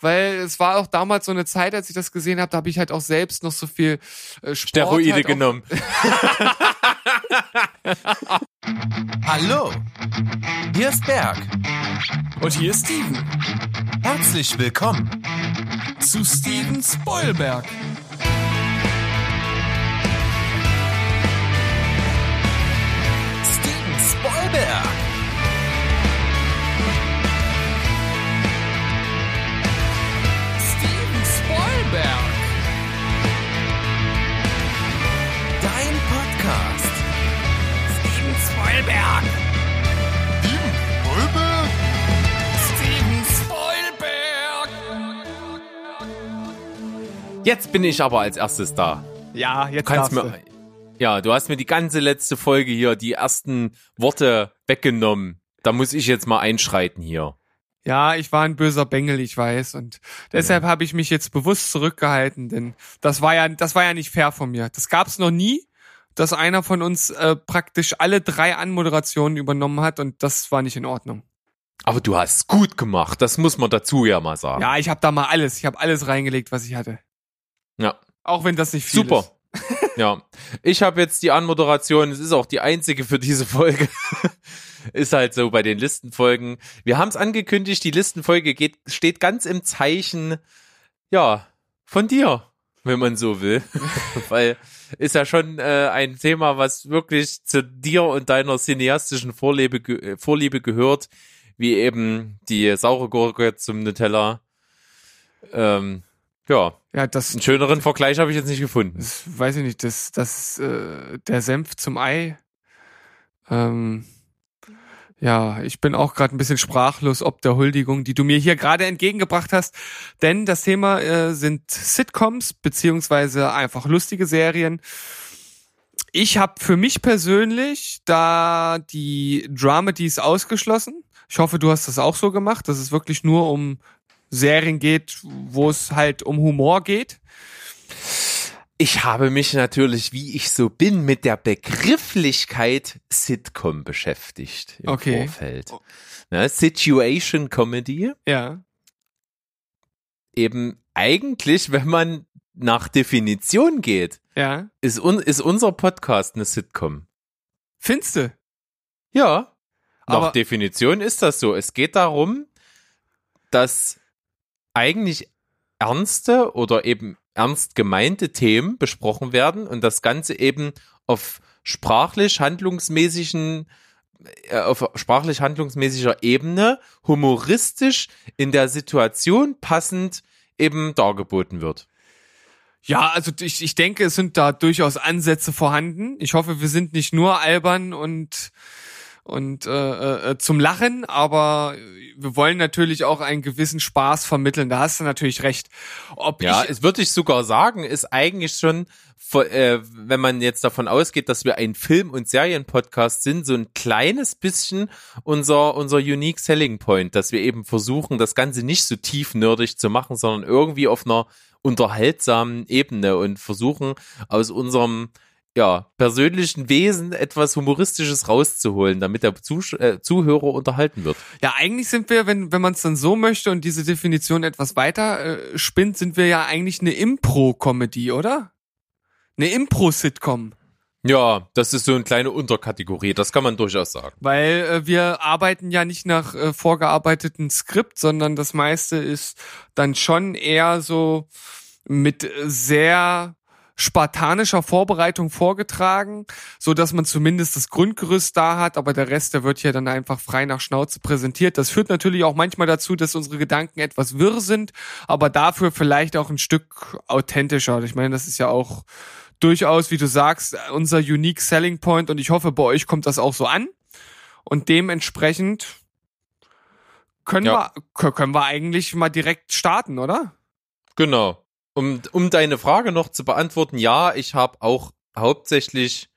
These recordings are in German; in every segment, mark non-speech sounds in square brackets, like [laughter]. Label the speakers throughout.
Speaker 1: weil es war auch damals so eine Zeit, als ich das gesehen habe, da habe ich halt auch selbst noch so viel äh, Sport
Speaker 2: Steroide
Speaker 1: halt
Speaker 2: genommen. [laughs]
Speaker 3: Hallo, hier ist Berg.
Speaker 4: Und hier ist Steven
Speaker 3: Herzlich willkommen.
Speaker 4: zu Steven Spoilberg.
Speaker 3: Steven Spoilberg.
Speaker 4: Spoilberg.
Speaker 3: Dein Podcast.
Speaker 4: Steven Spoilberg. Steven Spoilberg.
Speaker 2: Jetzt bin ich aber als erstes da.
Speaker 1: Ja, jetzt
Speaker 2: Kannst
Speaker 1: darfst
Speaker 2: mir, ja, du hast mir die ganze letzte Folge hier, die ersten Worte weggenommen. Da muss ich jetzt mal einschreiten hier.
Speaker 1: Ja, ich war ein böser Bengel, ich weiß. Und deshalb habe ich mich jetzt bewusst zurückgehalten, denn das war ja, das war ja nicht fair von mir. Das gab's noch nie, dass einer von uns äh, praktisch alle drei Anmoderationen übernommen hat und das war nicht in Ordnung.
Speaker 2: Aber du hast gut gemacht, das muss man dazu ja mal sagen.
Speaker 1: Ja, ich habe da mal alles, ich habe alles reingelegt, was ich hatte.
Speaker 2: Ja.
Speaker 1: Auch wenn das nicht viel
Speaker 2: Super.
Speaker 1: ist.
Speaker 2: Ja, ich habe jetzt die Anmoderation, es ist auch die einzige für diese Folge. [laughs] ist halt so bei den Listenfolgen. Wir haben es angekündigt, die Listenfolge geht, steht ganz im Zeichen, ja, von dir, wenn man so will. [laughs] Weil ist ja schon äh, ein Thema, was wirklich zu dir und deiner cineastischen Vorliebe, äh, Vorliebe gehört, wie eben die saure Gurke zum Nutella. Ähm, ja,
Speaker 1: Ja, das,
Speaker 2: einen schöneren Vergleich habe ich jetzt nicht gefunden.
Speaker 1: das weiß ich nicht, das, das, äh, der Senf zum Ei. Ähm, ja, ich bin auch gerade ein bisschen sprachlos ob der Huldigung, die du mir hier gerade entgegengebracht hast. Denn das Thema äh, sind Sitcoms beziehungsweise einfach lustige Serien. Ich habe für mich persönlich da die Dramedies ausgeschlossen. Ich hoffe, du hast das auch so gemacht, dass es wirklich nur um Serien geht, wo es halt um Humor geht.
Speaker 2: Ich habe mich natürlich, wie ich so bin, mit der Begrifflichkeit Sitcom beschäftigt im
Speaker 1: Okay.
Speaker 2: Vorfeld. Ne, Situation Comedy,
Speaker 1: Ja.
Speaker 2: eben eigentlich, wenn man nach Definition geht,
Speaker 1: Ja.
Speaker 2: ist, un, ist unser Podcast eine Sitcom.
Speaker 1: Findste?
Speaker 2: Ja, nach
Speaker 1: Aber-
Speaker 2: Definition ist das so. Es geht darum, dass eigentlich ernste oder eben ernst gemeinte Themen besprochen werden und das Ganze eben auf sprachlich handlungsmäßigen äh, auf sprachlich handlungsmäßiger Ebene humoristisch in der Situation passend eben dargeboten wird.
Speaker 1: Ja, also ich, ich denke, es sind da durchaus Ansätze vorhanden. Ich hoffe, wir sind nicht nur albern und und äh, äh, zum Lachen, aber wir wollen natürlich auch einen gewissen Spaß vermitteln. Da hast du natürlich recht. Ob
Speaker 2: Ja,
Speaker 1: ich,
Speaker 2: es würde ich sogar sagen, ist eigentlich schon, äh, wenn man jetzt davon ausgeht, dass wir ein Film- und Serienpodcast sind, so ein kleines bisschen unser, unser Unique Selling Point, dass wir eben versuchen, das Ganze nicht so tief nerdig zu machen, sondern irgendwie auf einer unterhaltsamen Ebene und versuchen aus unserem ja, persönlichen Wesen etwas Humoristisches rauszuholen, damit der Zusch äh, Zuhörer unterhalten wird.
Speaker 1: ja, eigentlich sind wir, wenn wenn man es dann so möchte und diese Definition etwas weiter äh, spinnt, sind wir ja eigentlich eine Impro-Comedy, oder? Eine Impro-Sitcom.
Speaker 2: Ja, das ist so eine kleine Unterkategorie, das kann man durchaus sagen.
Speaker 1: Weil äh, wir arbeiten ja nicht nach äh, vorgearbeiteten Skript, sondern das meiste ist dann schon eher so mit sehr spartanischer Vorbereitung vorgetragen, so dass man zumindest das Grundgerüst da hat, aber der Rest, der wird ja dann einfach frei nach Schnauze präsentiert. Das führt natürlich auch manchmal dazu, dass unsere Gedanken etwas wirr sind, aber dafür vielleicht auch ein Stück authentischer. Ich meine, das ist ja auch durchaus, wie du sagst, unser unique selling point und ich hoffe, bei euch kommt das auch so an. Und dementsprechend können,
Speaker 2: Ja.
Speaker 1: wir, kö- können wir eigentlich mal direkt starten, oder?
Speaker 2: Genau. Um, um deine Frage noch zu beantworten, ja, ich habe auch hauptsächlich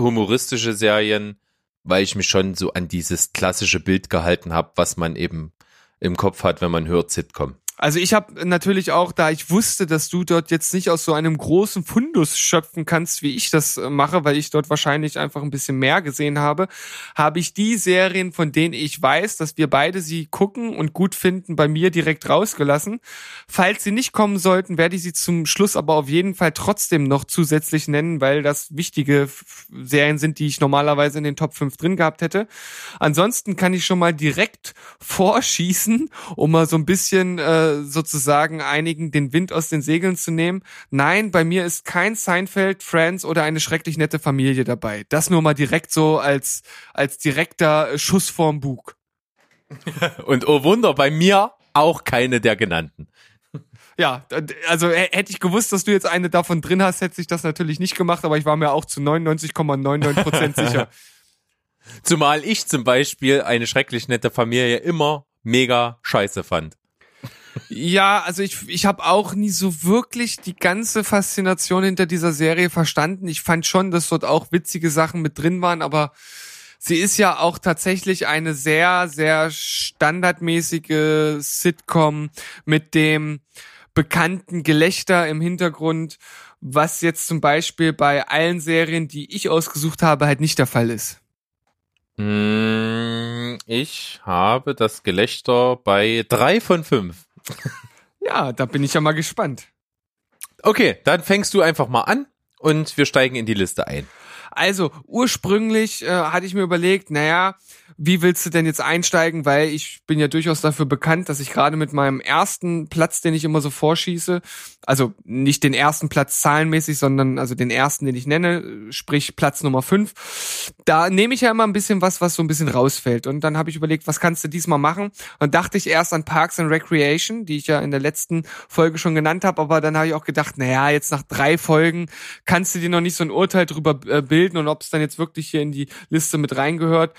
Speaker 2: humoristische Serien, weil ich mich schon so an dieses klassische Bild gehalten habe, was man eben im Kopf hat, wenn man hört Sitcom.
Speaker 1: Also ich habe natürlich auch, da ich wusste, dass du dort jetzt nicht aus so einem großen Fundus schöpfen kannst, wie ich das äh, mache, weil ich dort wahrscheinlich einfach ein bisschen mehr gesehen habe, habe ich die Serien, von denen ich weiß, dass wir beide sie gucken und gut finden, bei mir direkt rausgelassen. Falls sie nicht kommen sollten, werde ich sie zum Schluss aber auf jeden Fall trotzdem noch zusätzlich nennen, weil das wichtige Serien sind, die ich normalerweise in den Top 5 drin gehabt hätte. Ansonsten kann ich schon mal direkt vorschießen, um mal so ein bisschen äh, sozusagen einigen den Wind aus den Segeln zu nehmen. Nein, bei mir ist kein Seinfeld, Friends oder eine schrecklich nette Familie dabei. Das nur mal direkt so als, als direkter Schuss vorm Bug. [laughs]
Speaker 2: Und oh Wunder, bei mir auch keine der genannten.
Speaker 1: Ja, also h- hätte ich gewusst, dass du jetzt eine davon drin hast, hätte ich das natürlich nicht gemacht, aber ich war mir auch zu 99,99 Prozent sicher. [laughs]
Speaker 2: Zumal ich zum Beispiel eine schrecklich nette Familie immer mega scheiße fand.
Speaker 1: Ja, also ich, ich habe auch nie so wirklich die ganze Faszination hinter dieser Serie verstanden. Ich fand schon, dass dort auch witzige Sachen mit drin waren, aber sie ist ja auch tatsächlich eine sehr, sehr standardmäßige Sitcom mit dem bekannten Gelächter im Hintergrund, was jetzt zum Beispiel bei allen Serien, die ich ausgesucht habe, halt nicht der Fall ist.
Speaker 2: Mm, Ich habe das Gelächter bei drei von fünf. [laughs]
Speaker 1: Ja, da bin ich ja mal gespannt.
Speaker 2: Okay, dann fängst du einfach mal an und wir steigen in die Liste ein.
Speaker 1: Also ursprünglich äh, hatte ich mir überlegt, naja, wie willst du denn jetzt einsteigen? Weil ich bin ja durchaus dafür bekannt, dass ich gerade mit meinem ersten Platz, den ich immer so vorschieße, also nicht den ersten Platz zahlenmäßig, sondern also den ersten, den ich nenne, sprich Platz Nummer fünf, da nehme ich ja immer ein bisschen was, was so ein bisschen rausfällt. Und dann habe ich überlegt, was kannst du diesmal machen? Und dachte ich erst an Parks and Recreation, die ich ja in der letzten Folge schon genannt habe, aber dann habe ich auch gedacht, naja, jetzt nach drei Folgen kannst du dir noch nicht so ein Urteil drüber äh, bilden und ob es dann jetzt wirklich hier in die Liste mit reingehört.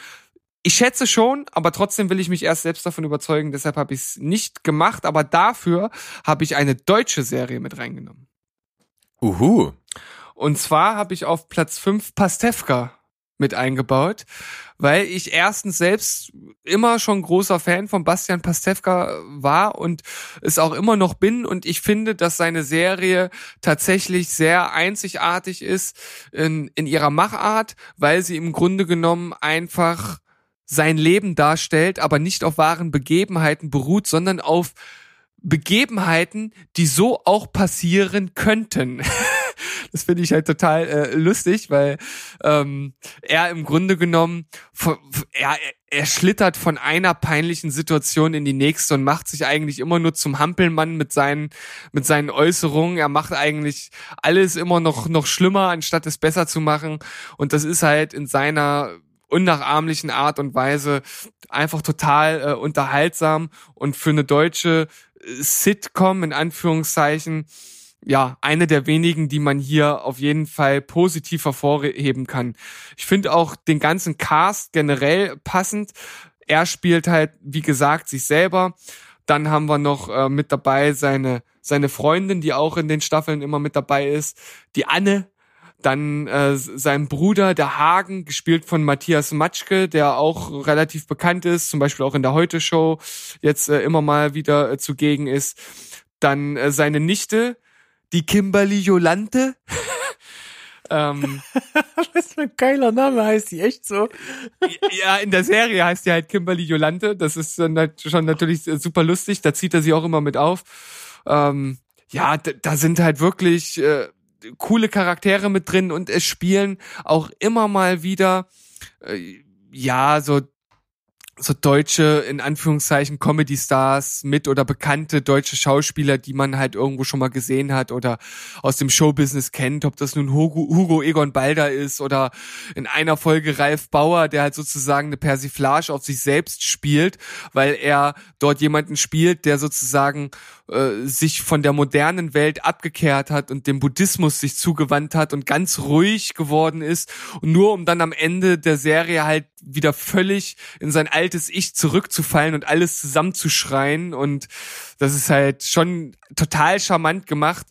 Speaker 1: Ich schätze schon, aber trotzdem will ich mich erst selbst davon überzeugen, deshalb habe ich es nicht gemacht, aber dafür habe ich eine deutsche Serie mit reingenommen.
Speaker 2: Uhu.
Speaker 1: Und zwar habe ich auf Platz 5 Pastewka mit eingebaut, weil ich erstens selbst immer schon großer Fan von Bastian Pastewka war und es auch immer noch bin und ich finde, dass seine Serie tatsächlich sehr einzigartig ist in, in ihrer Machart, weil sie im Grunde genommen einfach sein Leben darstellt, aber nicht auf wahren Begebenheiten beruht, sondern auf Begebenheiten, die so auch passieren könnten. [laughs] [laughs] Das finde ich halt total äh, lustig, weil ähm, er im Grunde genommen, er, er schlittert von einer peinlichen Situation in die nächste und macht sich eigentlich immer nur zum Hampelmann mit seinen, mit seinen Äußerungen. Er macht eigentlich alles immer noch, noch schlimmer, anstatt es besser zu machen. Und das ist halt in seiner unnachahmlichen Art und Weise einfach total äh, unterhaltsam und für eine deutsche Sitcom in Anführungszeichen ja, eine der wenigen, die man hier auf jeden Fall positiv hervorheben kann. Ich finde auch den ganzen Cast generell passend. Er spielt halt, wie gesagt, sich selber. Dann haben wir noch äh, mit dabei seine, seine Freundin, die auch in den Staffeln immer mit dabei ist, die Anne. Dann äh, sein Bruder, der Hagen, gespielt von Matthias Matschke, der auch relativ bekannt ist, zum Beispiel auch in der Heute-Show jetzt äh, immer mal wieder äh, zugegen ist. Dann äh, seine Nichte, die Kimberly Jolante. [laughs] ähm, [laughs]
Speaker 2: Was für ein geiler Name heißt die echt so? [laughs]
Speaker 1: ja, in der Serie heißt die halt Kimberly Jolante. Das ist dann schon natürlich super lustig. Da zieht er sie auch immer mit auf. Ähm, ja, da, da sind halt wirklich äh, coole Charaktere mit drin und es spielen auch immer mal wieder äh, ja so so deutsche, in Anführungszeichen, Comedy-Stars mit oder bekannte deutsche Schauspieler, die man halt irgendwo schon mal gesehen hat oder aus dem Showbusiness kennt, ob das nun Hugo, Hugo Egon Balder ist oder in einer Folge Ralf Bauer, der halt sozusagen eine Persiflage auf sich selbst spielt, weil er dort jemanden spielt, der sozusagen äh, sich von der modernen Welt abgekehrt hat und dem Buddhismus sich zugewandt hat und ganz ruhig geworden ist nur um dann am Ende der Serie halt wieder völlig in sein altes Ich zurückzufallen und alles zusammenzuschreien. Und das ist halt schon total charmant gemacht.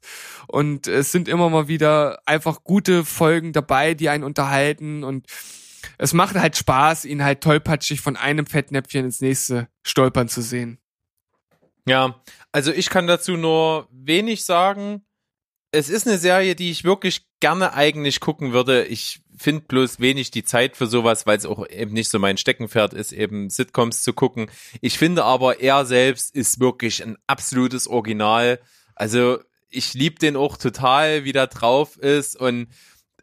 Speaker 1: Und es sind immer mal wieder einfach gute Folgen dabei, die einen unterhalten. Und es macht halt Spaß, ihn halt tollpatschig von einem Fettnäpfchen ins nächste stolpern zu sehen.
Speaker 2: Ja, also ich kann dazu nur wenig sagen. Es ist eine Serie, die ich wirklich gerne eigentlich gucken würde. Ich finde bloß wenig die Zeit für sowas, weil es auch eben nicht so mein Steckenpferd ist, eben Sitcoms zu gucken. Ich finde aber, er selbst ist wirklich ein absolutes Original. Also ich liebe den auch total, wie der drauf ist und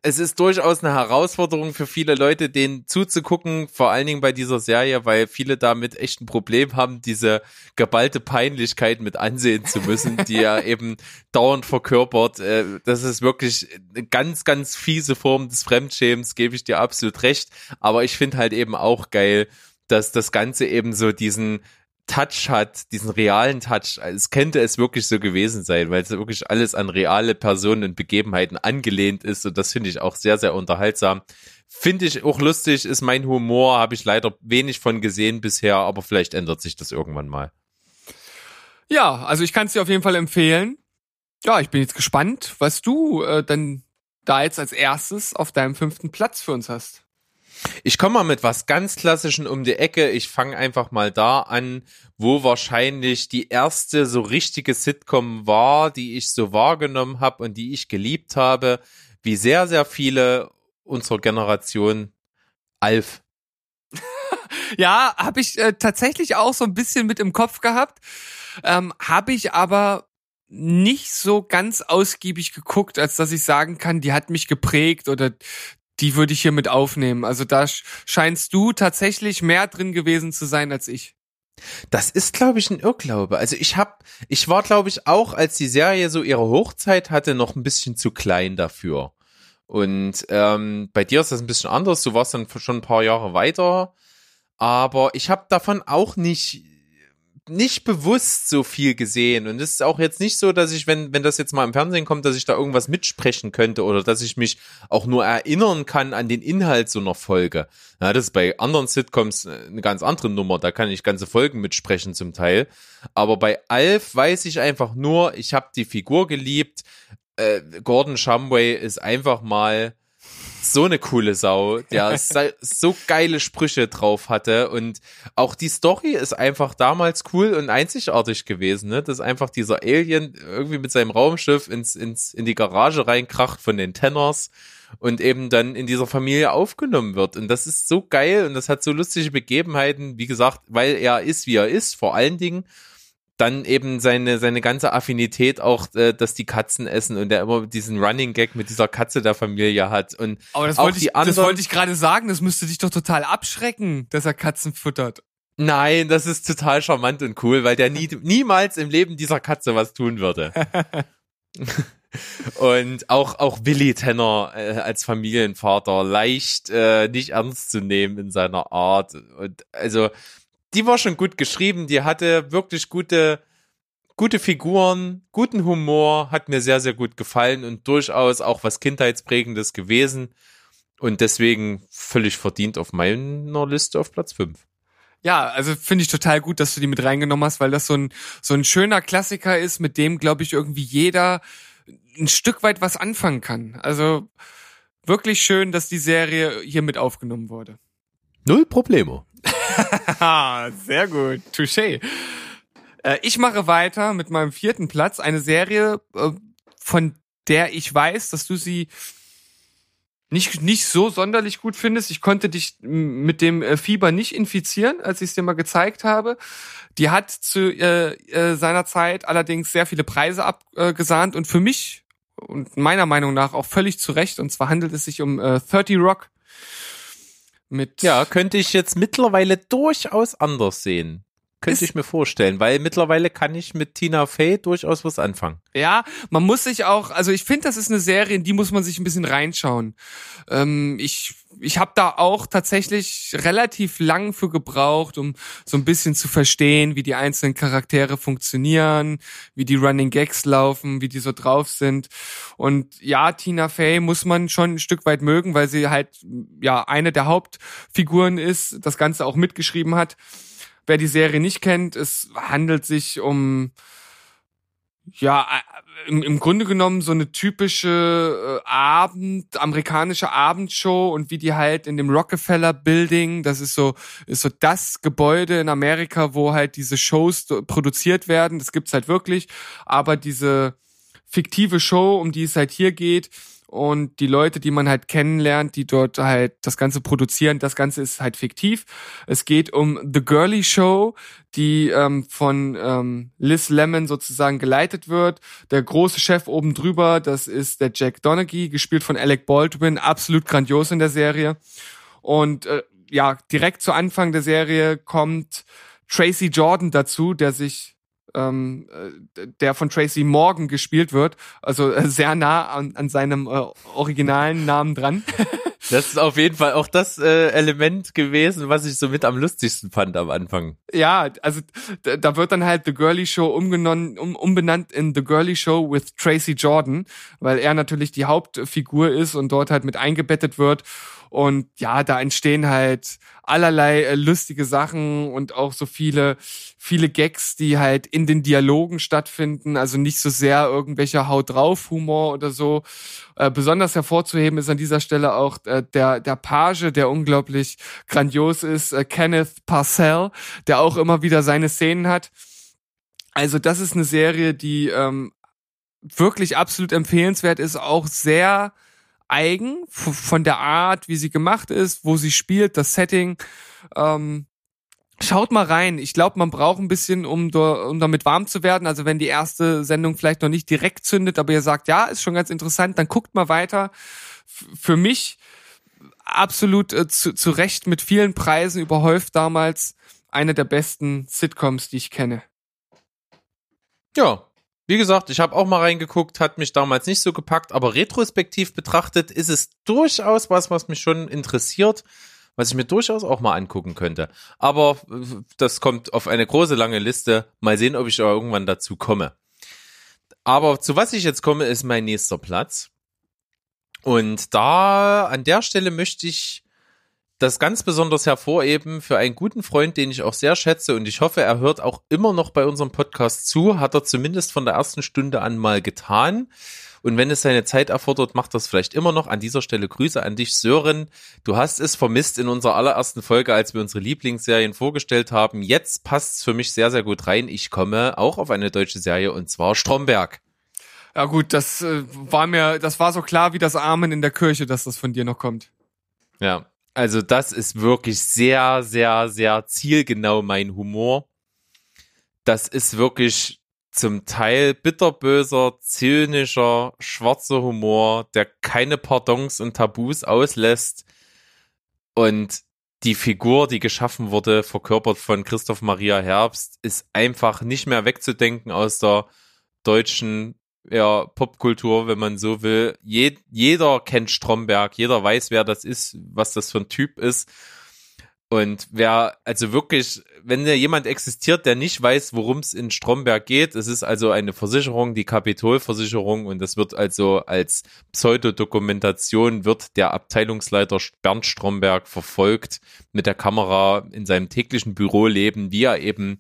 Speaker 2: es ist durchaus eine Herausforderung für viele Leute, den zuzugucken, vor allen Dingen bei dieser Serie, weil viele damit echt ein Problem haben, diese geballte Peinlichkeit mit ansehen zu müssen, die er [laughs] eben dauernd verkörpert. Äh, Das ist wirklich eine ganz, ganz fiese Form des Fremdschämens, gebe ich dir absolut recht. Aber ich finde halt eben auch geil, dass das Ganze eben so diesen Touch hat, diesen realen Touch. Es könnte es wirklich so gewesen sein, weil es wirklich alles an reale Personen und Begebenheiten angelehnt ist und das finde ich auch sehr, sehr unterhaltsam. Finde ich auch lustig, ist mein Humor, habe ich leider wenig von gesehen bisher, aber vielleicht ändert sich das irgendwann mal.
Speaker 1: Ja, also ich kann es dir auf jeden Fall empfehlen. Ja, ich bin jetzt gespannt, was du äh, dann da jetzt als erstes auf deinem fünften Platz für uns hast.
Speaker 2: Ich komme mal mit was ganz Klassischen um die Ecke. Ich fange einfach mal da an, wo wahrscheinlich die erste so richtige Sitcom war, die ich so wahrgenommen habe und die ich geliebt habe, wie sehr, sehr viele unserer Generation Alf. [laughs]
Speaker 1: Ja, habe ich äh, tatsächlich auch so ein bisschen mit im Kopf gehabt. Ähm, habe ich aber nicht so ganz ausgiebig geguckt, als dass ich sagen kann, die hat mich geprägt oder die würde ich hier mit aufnehmen. Also da sch- scheinst du tatsächlich mehr drin gewesen zu sein als ich.
Speaker 2: Das ist, glaube ich, ein Irrglaube. Also ich hab, ich war, glaube ich, auch, als die Serie so ihre Hochzeit hatte, noch ein bisschen zu klein dafür. Und ähm, bei dir ist das ein bisschen anders. Du warst dann schon ein paar Jahre weiter. Aber ich habe davon auch nicht nicht bewusst so viel gesehen und es ist auch jetzt nicht so, dass ich, wenn wenn das jetzt mal im Fernsehen kommt, dass ich da irgendwas mitsprechen könnte oder dass ich mich auch nur erinnern kann an den Inhalt so einer Folge. Ja, das ist bei anderen Sitcoms eine ganz andere Nummer, da kann ich ganze Folgen mitsprechen zum Teil. Aber bei Alf weiß ich einfach nur, ich habe die Figur geliebt. Äh, Gordon Shumway ist einfach mal so eine coole Sau, der [laughs] so geile Sprüche drauf hatte und auch die Story ist einfach damals cool und einzigartig gewesen, ne? Dass einfach dieser Alien irgendwie mit seinem Raumschiff ins, ins, in die Garage reinkracht von den Tenners und eben dann in dieser Familie aufgenommen wird. Und das ist so geil und das hat so lustige Begebenheiten, wie gesagt, weil er ist, wie er ist, vor allen Dingen dann eben seine, seine ganze Affinität auch, äh, dass die Katzen essen und der immer diesen Running Gag mit dieser Katze der Familie hat. Und
Speaker 1: Aber das wollte ich,
Speaker 2: die
Speaker 1: das
Speaker 2: anderen,
Speaker 1: wollte ich gerade sagen. Das müsste dich doch total abschrecken, dass er Katzen füttert.
Speaker 2: Nein, das ist total charmant und cool, weil der nie, [laughs] niemals im Leben dieser Katze was tun würde. [laughs] und auch, auch Willy Tenner äh, als Familienvater leicht äh, nicht ernst zu nehmen in seiner Art. Und also, die war schon gut geschrieben, die hatte wirklich gute, gute Figuren, guten Humor, hat mir sehr, sehr gut gefallen und durchaus auch was Kindheitsprägendes gewesen. Und deswegen völlig verdient auf meiner Liste auf Platz 5.
Speaker 1: Ja, also finde ich total gut, dass du die mit reingenommen hast, weil das so ein, so ein schöner Klassiker ist, mit dem, glaube ich, irgendwie jeder ein Stück weit was anfangen kann. Also wirklich schön, dass die Serie hier mit aufgenommen wurde.
Speaker 2: Null Problemo. [laughs]
Speaker 1: Sehr gut. Touché. Äh, ich mache weiter mit meinem vierten Platz. Eine Serie, äh, von der ich weiß, dass du sie nicht, nicht so sonderlich gut findest. Ich konnte dich mit dem äh, Fieber nicht infizieren, als ich es dir mal gezeigt habe. Die hat zu äh, äh, seiner Zeit allerdings sehr viele Preise abgesahnt und für mich und meiner Meinung nach auch völlig zu Recht. Und zwar handelt es sich um äh, 30 Rock. Mit
Speaker 2: Ja, könnte ich jetzt mittlerweile durchaus anders sehen. Könnte ich mir vorstellen, weil mittlerweile kann ich mit Tina Fey durchaus was anfangen.
Speaker 1: Ja, man muss sich auch, also ich finde, das ist eine Serie, in die muss man sich ein bisschen reinschauen. Ähm, ich ich habe da auch tatsächlich relativ lang für gebraucht, um so ein bisschen zu verstehen, wie die einzelnen Charaktere funktionieren, wie die Running Gags laufen, wie die so drauf sind. Und ja, Tina Fey muss man schon ein Stück weit mögen, weil sie halt ja eine der Hauptfiguren ist, das Ganze auch mitgeschrieben hat. Wer die Serie nicht kennt, es handelt sich um Ja, im, im Grunde genommen so eine typische äh, Abend, amerikanische Abendshow und wie die halt in dem Rockefeller Building, das ist so, ist so das Gebäude in Amerika, wo halt diese Shows produziert werden. Das gibt's halt wirklich. Aber diese fiktive Show, um die es halt hier geht, und die Leute, die man halt kennenlernt, die dort halt das Ganze produzieren, das Ganze ist halt fiktiv. Es geht um The Girly Show, die ähm, von ähm, Liz Lemon sozusagen geleitet wird. Der große Chef oben drüber, das ist der Jack Donaghy, gespielt von Alec Baldwin, absolut grandios in der Serie. Und äh, ja, direkt zu Anfang der Serie kommt Tracy Jordan dazu, der sich ähm, äh, der von Tracy Morgan gespielt wird. Also äh, sehr nah an, an seinem äh, originalen Namen dran. [laughs]
Speaker 2: Das ist auf jeden Fall auch das äh, Element gewesen, was ich so mit am lustigsten fand am Anfang.
Speaker 1: Ja, also da wird dann halt The Girly Show umgenommen, um, umbenannt in The Girly Show with Tracy Jordan, weil er natürlich die Hauptfigur ist und dort halt mit eingebettet wird. Und ja, da entstehen halt allerlei äh, lustige Sachen und auch so viele, viele Gags, die halt in den Dialogen stattfinden. Also nicht so sehr irgendwelcher Haut drauf Humor oder so. Äh, besonders hervorzuheben ist an dieser Stelle auch äh, der, der Page, der unglaublich grandios ist, äh, Kenneth Parcell, der auch immer wieder seine Szenen hat. Also das ist eine Serie, die ähm, wirklich absolut empfehlenswert ist, auch sehr eigen von der Art, wie sie gemacht ist, wo sie spielt, das Setting. Ähm, schaut mal rein. Ich glaube, man braucht ein bisschen, um, um damit warm zu werden. Also wenn die erste Sendung vielleicht noch nicht direkt zündet, aber ihr sagt, ja, ist schon ganz interessant, dann guckt mal weiter. F für mich absolut äh, zu, zu Recht mit vielen Preisen überhäuft damals eine der besten Sitcoms, die ich kenne.
Speaker 2: Ja, wie gesagt, ich habe auch mal reingeguckt, hat mich damals nicht so gepackt, aber retrospektiv betrachtet ist es durchaus was, was mich schon interessiert, was ich mir durchaus auch mal angucken könnte. Aber äh, das kommt auf eine große lange Liste. Mal sehen, ob ich irgendwann dazu komme. Aber zu was ich jetzt komme, ist mein nächster Platz. Und da, an der Stelle möchte ich das ganz besonders hervorheben für einen guten Freund, den ich auch sehr schätze und ich hoffe, er hört auch immer noch bei unserem Podcast zu, hat er zumindest von der ersten Stunde an mal getan. Und wenn es seine Zeit erfordert, macht das vielleicht immer noch. An dieser Stelle Grüße an dich, Sören. Du hast es vermisst in unserer allerersten Folge, als wir unsere Lieblingsserien vorgestellt haben. Jetzt passt es für mich sehr, sehr gut rein. Ich komme auch auf eine deutsche Serie und zwar Stromberg.
Speaker 1: Ja gut, das äh, war mir, das war so klar wie das Amen in der Kirche, dass das von dir noch kommt.
Speaker 2: Ja, also das ist wirklich sehr, sehr, sehr zielgenau mein Humor. Das ist wirklich zum Teil bitterböser, zynischer, schwarzer Humor, der keine Pardons und Tabus auslässt. Und die Figur, die geschaffen wurde, verkörpert von Christoph Maria Herbst, ist einfach nicht mehr wegzudenken aus der deutschen ja, Popkultur, wenn man so will. Je, jeder kennt Stromberg, jeder weiß, wer das ist, was das für ein Typ ist. Und wer, also wirklich, wenn da jemand existiert, der nicht weiß, worum es in Stromberg geht, es ist also eine Versicherung, die Kapitolversicherung, und das wird also als Pseudodokumentation wird der Abteilungsleiter Bernd Stromberg verfolgt mit der Kamera in seinem täglichen Büroleben, wie er eben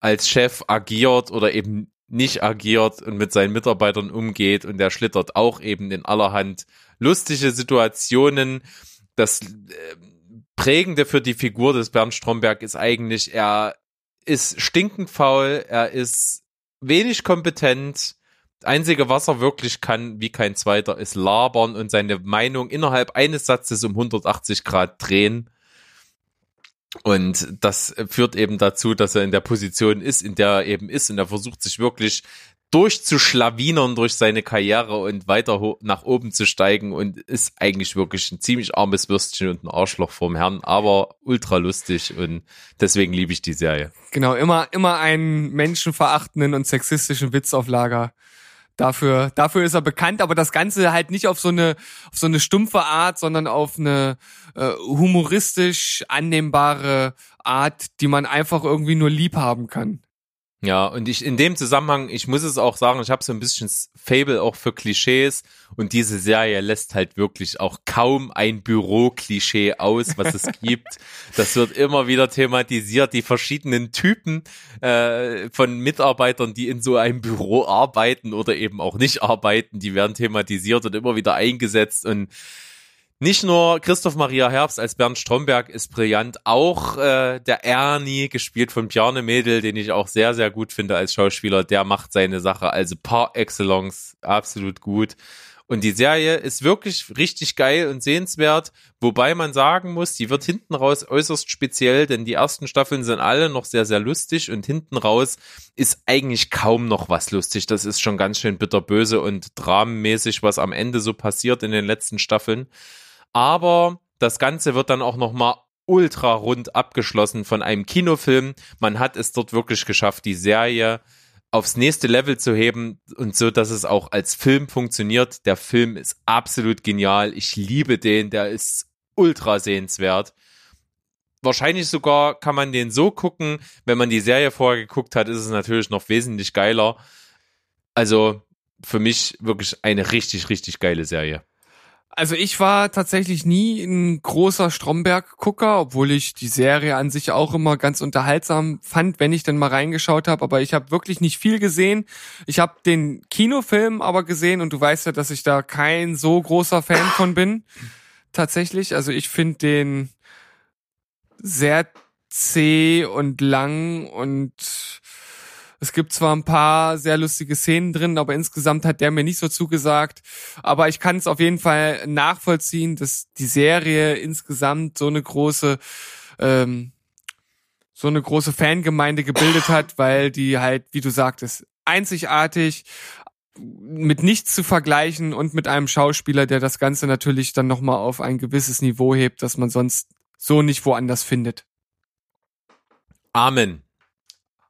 Speaker 2: als Chef agiert oder eben nicht agiert und mit seinen Mitarbeitern umgeht und der schlittert auch eben in allerhand lustige Situationen. Das äh, Prägende für die Figur des Bernd Stromberg ist eigentlich, er ist stinkend faul, er ist wenig kompetent. Das einzige, was er wirklich kann, wie kein zweiter, ist labern und seine Meinung innerhalb eines Satzes um 180 Grad drehen. Und das führt eben dazu, dass er in der Position ist, in der er eben ist. Und er versucht sich wirklich durchzuschlawinern durch seine Karriere und weiter nach oben zu steigen und ist eigentlich wirklich ein ziemlich armes Würstchen und ein Arschloch vom Herrn, aber ultra lustig und deswegen liebe ich die Serie.
Speaker 1: Genau, immer, immer einen menschenverachtenden und sexistischen Witz auf Lager. Dafür, dafür ist er bekannt, aber das Ganze halt nicht auf so eine, auf so eine stumpfe Art, sondern auf eine äh, humoristisch annehmbare Art, die man einfach irgendwie nur lieb haben kann.
Speaker 2: Ja, und ich in dem Zusammenhang, ich muss es auch sagen, ich habe so ein bisschen Fable auch für Klischees und diese Serie lässt halt wirklich auch kaum ein Büro-Klischee aus, was es [laughs] gibt. Das wird immer wieder thematisiert, die verschiedenen Typen äh, von Mitarbeitern, die in so einem Büro arbeiten oder eben auch nicht arbeiten, die werden thematisiert und immer wieder eingesetzt und nicht nur Christoph Maria Herbst als Bernd Stromberg ist brillant, auch äh, der Ernie, gespielt von Bjarne Mädel, den ich auch sehr, sehr gut finde als Schauspieler, der macht seine Sache also par excellence absolut gut. Und die Serie ist wirklich richtig geil und sehenswert, wobei man sagen muss, die wird hinten raus äußerst speziell, denn die ersten Staffeln sind alle noch sehr, sehr lustig und hinten raus ist eigentlich kaum noch was lustig. Das ist schon ganz schön bitterböse und dramenmäßig, was am Ende so passiert in den letzten Staffeln aber das Ganze wird dann auch nochmal ultra rund abgeschlossen von einem Kinofilm. Man hat es dort wirklich geschafft, die Serie aufs nächste Level zu heben und so, dass es auch als Film funktioniert. Der Film ist absolut genial. Ich liebe den. Der ist ultra sehenswert. Wahrscheinlich sogar kann man den so gucken, wenn man die Serie vorher geguckt hat, ist es natürlich noch wesentlich geiler. Also für mich wirklich eine richtig, richtig geile Serie.
Speaker 1: Also ich war tatsächlich nie ein großer Stromberg-Gucker, obwohl ich die Serie an sich auch immer ganz unterhaltsam fand, wenn ich denn mal reingeschaut habe. Aber ich habe wirklich nicht viel gesehen. Ich habe den Kinofilm aber gesehen und du weißt ja, dass ich da kein so großer Fan von bin. Tatsächlich. Also ich finde den sehr zäh und lang und es gibt zwar ein paar sehr lustige Szenen drin, aber insgesamt hat der mir nicht so zugesagt. Aber ich kann es auf jeden Fall nachvollziehen, dass die Serie insgesamt so eine große ähm, so eine große Fangemeinde gebildet hat, weil die halt, wie du sagtest, einzigartig, mit nichts zu vergleichen und mit einem Schauspieler, der das Ganze natürlich dann nochmal auf ein gewisses Niveau hebt, das man sonst so nicht woanders findet.
Speaker 2: Amen.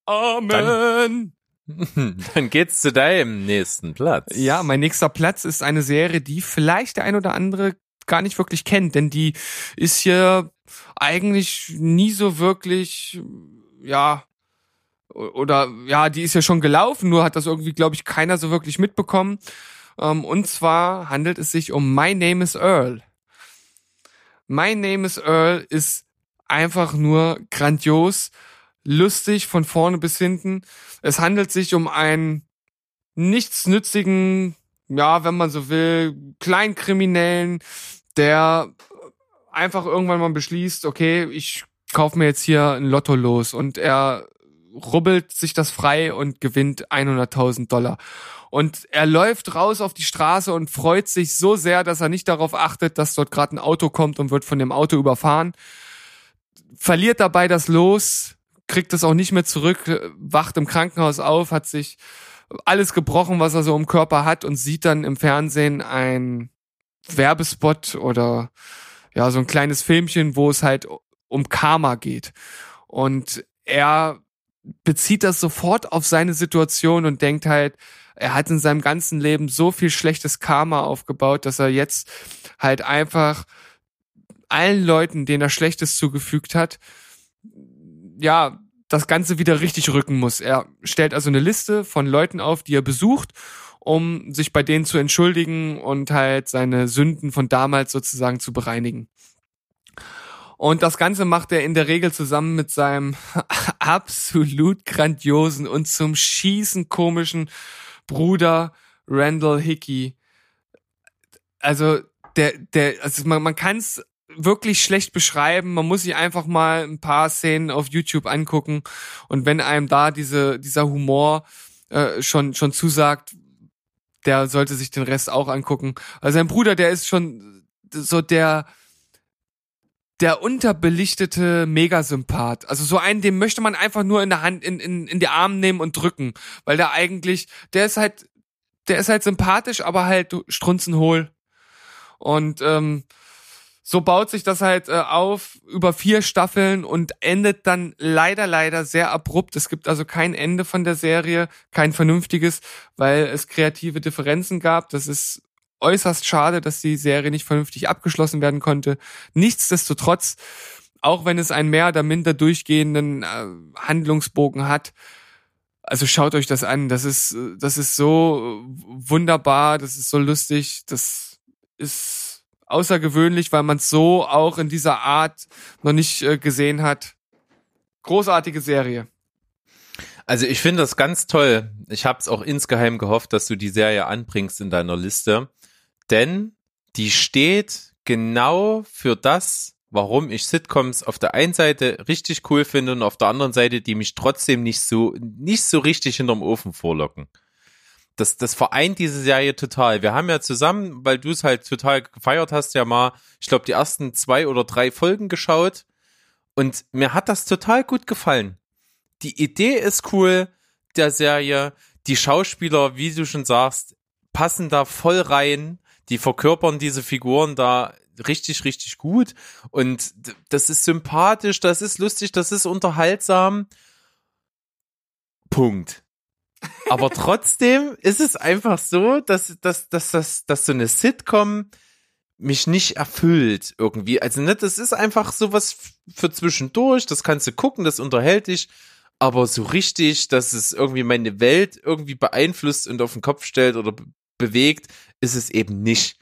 Speaker 1: Amen.
Speaker 2: Dann, [laughs] dann geht's zu deinem nächsten Platz.
Speaker 1: Ja, mein nächster Platz ist eine Serie, die vielleicht der ein oder andere gar nicht wirklich kennt, denn die ist hier eigentlich nie so wirklich, ja, oder ja, die ist ja schon gelaufen, nur hat das irgendwie, glaube ich, keiner so wirklich mitbekommen. Ähm, und zwar handelt es sich um My Name is Earl. My Name is Earl ist einfach nur grandios lustig von vorne bis hinten. Es handelt sich um einen nichtsnützigen, ja, wenn man so will, Kleinkriminellen, der einfach irgendwann mal beschließt, okay, ich kaufe mir jetzt hier ein Lotto los und er rubbelt sich das frei und gewinnt 100.000 Dollar. Und er läuft raus auf die Straße und freut sich so sehr, dass er nicht darauf achtet, dass dort gerade ein Auto kommt und wird von dem Auto überfahren. Verliert dabei das Los, kriegt es auch nicht mehr zurück, wacht im Krankenhaus auf, hat sich alles gebrochen, was er so im Körper hat und sieht dann im Fernsehen ein Werbespot oder ja, so ein kleines Filmchen, wo es halt um Karma geht. Und er bezieht das sofort auf seine Situation und denkt halt, er hat in seinem ganzen Leben so viel schlechtes Karma aufgebaut, dass er jetzt halt einfach allen Leuten, denen er Schlechtes zugefügt hat, ja, das Ganze wieder richtig rücken muss. Er stellt also eine Liste von Leuten auf, die er besucht, um sich bei denen zu entschuldigen und halt seine Sünden von damals sozusagen zu bereinigen. Und das Ganze macht er in der Regel zusammen mit seinem [laughs] absolut grandiosen und zum Schießen komischen Bruder Randall Hickey. Also der, der, also man, man kann es wirklich schlecht beschreiben. Man muss sich einfach mal ein paar Szenen auf YouTube angucken und wenn einem da diese dieser Humor äh, schon schon zusagt, der sollte sich den Rest auch angucken. Also sein Bruder, der ist schon so der der unterbelichtete Megasympath. Also so einen, den möchte man einfach nur in der Hand, in, in, in die Arme nehmen und drücken. Weil der eigentlich, der ist halt, der ist halt sympathisch, aber halt strunzenhohl. Und ähm, so baut sich das halt äh, auf über vier Staffeln und endet dann leider, leider sehr abrupt. Es gibt also kein Ende von der Serie, kein vernünftiges, weil es kreative Differenzen gab. Das ist äußerst schade, dass die Serie nicht vernünftig abgeschlossen werden konnte. Nichtsdestotrotz, auch wenn es einen mehr oder minder durchgehenden äh, Handlungsbogen hat, also schaut euch das an. Das ist, äh, das ist so äh, wunderbar, das ist so lustig, das ist außergewöhnlich, weil man es so auch in dieser Art noch nicht äh, gesehen hat. Großartige Serie.
Speaker 2: Also ich finde das ganz toll. Ich habe es auch insgeheim gehofft, dass du die Serie anbringst in deiner Liste, denn die steht genau für das, warum ich Sitcoms auf der einen Seite richtig cool finde und auf der anderen Seite, die mich trotzdem nicht so nicht so richtig hinterm Ofen vorlocken. Das, das vereint diese Serie total. Wir haben ja zusammen, weil du es halt total gefeiert hast, ja mal, ich glaube, die ersten zwei oder drei Folgen geschaut. Und mir hat das total gut gefallen. Die Idee ist cool der Serie. Die Schauspieler, wie du schon sagst, passen da voll rein. Die verkörpern diese Figuren da richtig, richtig gut. Und das ist sympathisch, das ist lustig, das ist unterhaltsam. Punkt. Aber trotzdem ist es einfach so, dass, dass, dass, dass, dass so eine Sitcom mich nicht erfüllt irgendwie. Also ne, das ist einfach sowas für zwischendurch, das kannst du gucken, das unterhält dich, aber so richtig, dass es irgendwie meine Welt irgendwie beeinflusst und auf den Kopf stellt oder be bewegt, ist es eben nicht.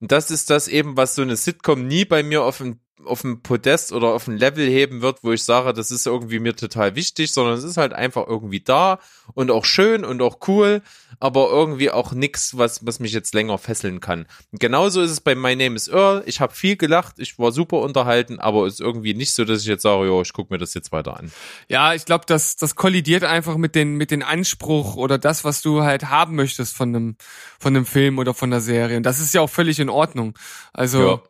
Speaker 2: Und das ist das eben, was so eine Sitcom nie bei mir auf dem auf dem Podest oder auf ein Level heben wird, wo ich sage, das ist irgendwie mir total wichtig, sondern es ist halt einfach irgendwie da und auch schön und auch cool, aber irgendwie auch nix, was, was mich jetzt länger fesseln kann. Und genauso ist es bei My Name is Earl. Ich habe viel gelacht, ich war super unterhalten, aber es ist irgendwie nicht so, dass ich jetzt sage, jo, ich gucke mir das jetzt weiter an.
Speaker 1: Ja, ich glaube, das, das kollidiert einfach mit den, mit den Anspruch oder das, was du halt haben möchtest von einem, von einem Film oder von der Serie. Und das ist ja auch völlig in Ordnung. Also,
Speaker 2: Ja.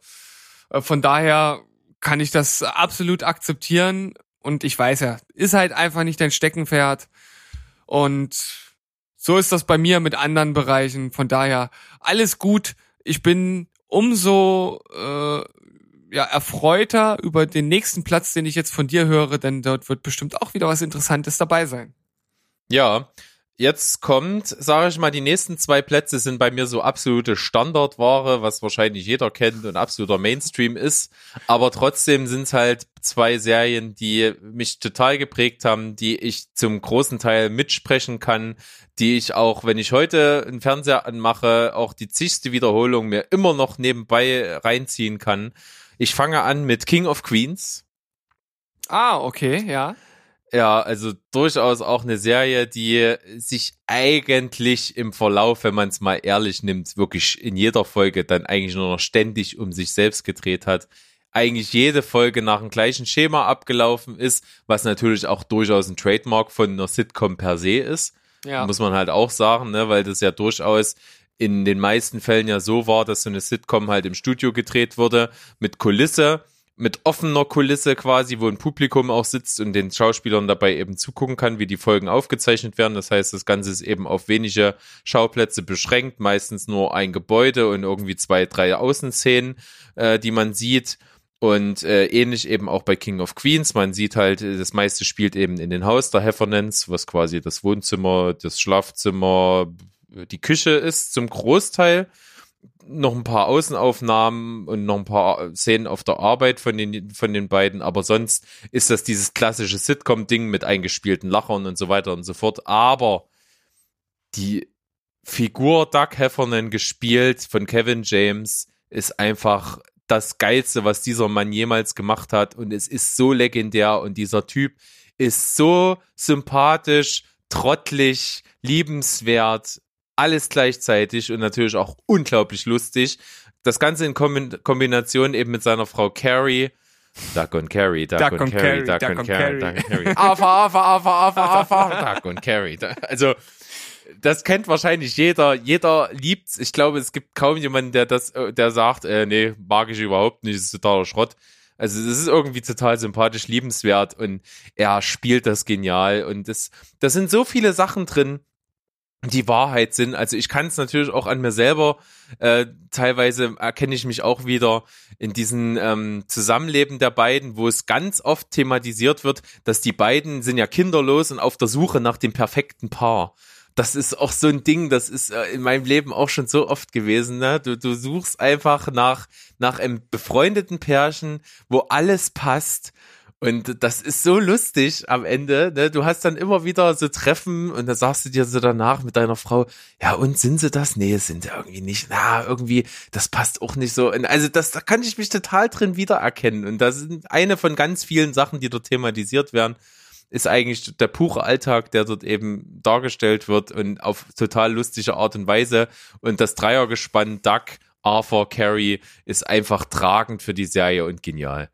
Speaker 1: Äh, Von daher kann ich das absolut akzeptieren und ich weiß ja, ist halt einfach nicht dein Steckenpferd und so ist das bei mir mit anderen Bereichen. Von daher alles gut. Ich bin umso äh, ja erfreuter über den nächsten Platz, den ich jetzt von dir höre, denn dort wird bestimmt auch wieder was Interessantes dabei sein.
Speaker 2: Ja, jetzt kommt, sage ich mal, die nächsten zwei Plätze sind bei mir so absolute Standardware, was wahrscheinlich jeder kennt und absoluter Mainstream ist. Aber trotzdem sind es halt zwei Serien, die mich total geprägt haben, die ich zum großen Teil mitsprechen kann, die ich auch, wenn ich heute einen Fernseher anmache, auch die zigste Wiederholung mir immer noch nebenbei reinziehen kann. Ich fange an mit King of Queens.
Speaker 1: Ah, okay, ja.
Speaker 2: Ja, also durchaus auch eine Serie, die sich eigentlich im Verlauf, wenn man es mal ehrlich nimmt, wirklich in jeder Folge dann eigentlich nur noch ständig um sich selbst gedreht hat. Eigentlich jede Folge nach dem gleichen Schema abgelaufen ist, was natürlich auch durchaus ein Trademark von einer Sitcom per se ist.
Speaker 1: Ja.
Speaker 2: Muss man halt auch sagen, ne, weil das ja durchaus in den meisten Fällen ja so war, dass so eine Sitcom halt im Studio gedreht wurde mit Kulisse, mit offener Kulisse quasi, wo ein Publikum auch sitzt und den Schauspielern dabei eben zugucken kann, wie die Folgen aufgezeichnet werden. Das heißt, das Ganze ist eben auf wenige Schauplätze beschränkt, meistens nur ein Gebäude und irgendwie zwei, drei Außenszenen, äh, die man sieht. Und äh, ähnlich eben auch bei King of Queens. Man sieht halt, äh, das meiste spielt eben in den Haus der Heffernans, was quasi das Wohnzimmer, das Schlafzimmer, die Küche ist zum Großteil. Noch ein paar Außenaufnahmen und noch ein paar Szenen auf der Arbeit von den, von den beiden, aber sonst ist das dieses klassische Sitcom-Ding mit eingespielten Lachern und so weiter und so fort. Aber die Figur Doug Heffernan gespielt von Kevin James ist einfach das Geilste, was dieser Mann jemals gemacht hat. Und es ist so legendär und dieser Typ ist so sympathisch, trottelig, liebenswert, alles gleichzeitig und natürlich auch unglaublich lustig. Das Ganze in Kombi- Kombination eben mit seiner Frau Carrie. Duck und Carrie, Duck,
Speaker 1: Duck
Speaker 2: und
Speaker 1: und
Speaker 2: Carrie, Duck,
Speaker 1: Duck
Speaker 2: und
Speaker 1: und
Speaker 2: Carrie. Duck und Carrie. Afa, afa, afa, afa, afa, Duck und Carrie. Also, das kennt wahrscheinlich jeder. Jeder liebt's. Ich glaube, es gibt kaum jemanden, der das, äh, der sagt, äh, nee, mag ich überhaupt nicht, das ist totaler Schrott. Also es ist irgendwie total sympathisch, liebenswert und er spielt das genial und das, da sind so viele Sachen drin, die Wahrheit sind. Also ich kann es natürlich auch an mir selber, äh, teilweise erkenne ich mich auch wieder in diesen ähm, Zusammenleben der beiden, wo es ganz oft thematisiert wird, dass die beiden sind ja kinderlos und auf der Suche nach dem perfekten Paar. Das ist auch so ein Ding, das ist äh, in meinem Leben auch schon so oft gewesen. Ne? Du, du suchst einfach nach, nach einem befreundeten Pärchen, wo alles passt Und das ist so lustig am Ende. Ne? Du hast dann immer wieder so Treffen und da sagst du dir so danach mit deiner Frau, ja, und sind sie das? Nee, sind sie irgendwie nicht. Na, irgendwie, das passt auch nicht so. Und also das, da kann ich mich total drin wiedererkennen. Und das sind eine von ganz vielen Sachen, die dort thematisiert werden, ist eigentlich der pure Alltag, der dort eben dargestellt wird und auf total lustige Art und Weise. Und das Dreiergespann Duck, Arthur, Carrie ist einfach tragend für die Serie und genial.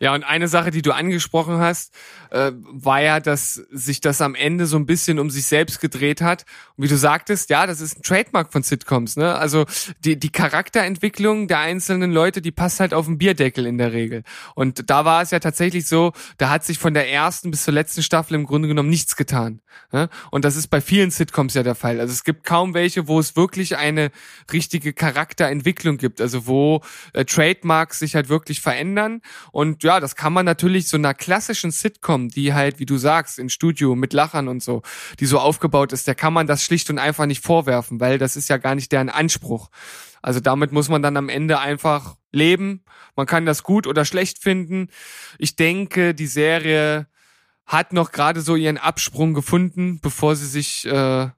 Speaker 1: Ja, und eine Sache, die du angesprochen hast, äh, war ja, dass sich das am Ende so ein bisschen um sich selbst gedreht hat. Und wie du sagtest, ja, das ist ein Trademark von Sitcoms, ne? Also die, die Charakterentwicklung der einzelnen Leute, die passt halt auf den Bierdeckel in der Regel. Und da war es ja tatsächlich so, da hat sich von der ersten bis zur letzten Staffel im Grunde genommen nichts getan. Ne? Und das ist bei vielen Sitcoms ja der Fall. Also es gibt kaum welche, wo es wirklich eine richtige Charakterentwicklung gibt. Also wo äh, Trademarks sich halt wirklich verändern und ja, das kann man natürlich so einer klassischen Sitcom, die halt, wie du sagst, im Studio mit Lachern und so, die so aufgebaut ist, der kann man das schlicht und einfach nicht vorwerfen, weil das ist ja gar nicht deren Anspruch. Also damit muss man dann am Ende einfach leben. Man kann das gut oder schlecht finden. Ich denke, die Serie hat noch gerade so ihren Absprung gefunden, bevor sie sich äh,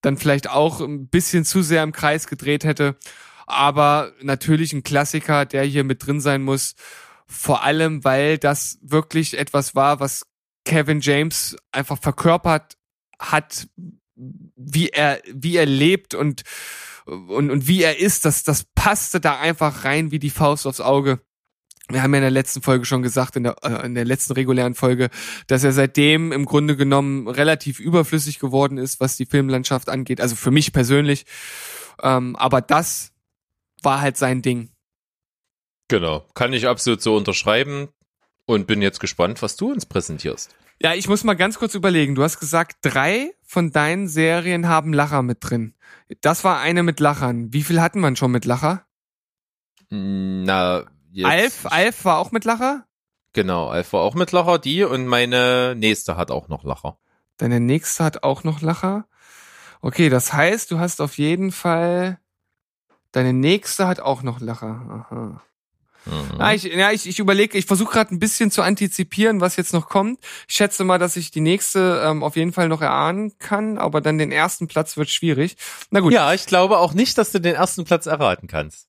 Speaker 1: dann vielleicht auch ein bisschen zu sehr im Kreis gedreht hätte. Aber natürlich ein Klassiker, der hier mit drin sein muss. Vor allem, weil das wirklich etwas war, was Kevin James einfach verkörpert hat, wie er, wie er lebt und, und, und wie er ist. Das, das passte da einfach rein wie die Faust aufs Auge. Wir haben ja in der letzten Folge schon gesagt, in der, äh, in der letzten regulären Folge, dass er seitdem im Grunde genommen relativ überflüssig geworden ist, was die Filmlandschaft angeht. Also für mich persönlich. Ähm, aber das war halt sein Ding.
Speaker 2: Genau, kann ich absolut so unterschreiben und bin jetzt gespannt, was du uns präsentierst.
Speaker 1: Ja, ich muss mal ganz kurz überlegen. Du hast gesagt, drei von deinen Serien haben Lacher mit drin. Das war eine mit Lachern. Wie viel hatten man schon mit Lacher?
Speaker 2: Na, jetzt.
Speaker 1: Alf, Alf war auch mit Lacher?
Speaker 2: Genau, Alf war auch mit Lacher, die und meine nächste hat auch noch Lacher.
Speaker 1: Deine nächste hat auch noch Lacher. Okay, das heißt, du hast auf jeden Fall. Deine nächste hat auch noch Lacher. Aha.
Speaker 2: Mhm.
Speaker 1: Ja, ich, ja, ich, ich überlege, ich versuche gerade ein bisschen zu antizipieren, was jetzt noch kommt. Ich schätze mal, dass ich die nächste ähm, auf jeden Fall noch erahnen kann, aber dann den ersten Platz wird schwierig. Na gut.
Speaker 2: Ja, ich glaube auch nicht, dass du den ersten Platz erraten kannst.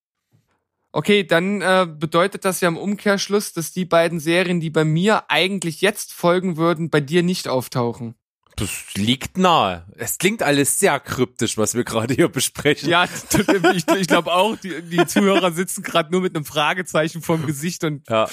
Speaker 1: Okay, dann äh, bedeutet das ja im Umkehrschluss, dass die beiden Serien, die bei mir eigentlich jetzt folgen würden, bei dir nicht auftauchen.
Speaker 2: Das liegt nahe. Es klingt alles sehr kryptisch, was wir gerade hier besprechen.
Speaker 1: Ja, ich, ich glaube auch, die, die Zuhörer sitzen gerade nur mit einem Fragezeichen vorm Gesicht und
Speaker 2: Ja.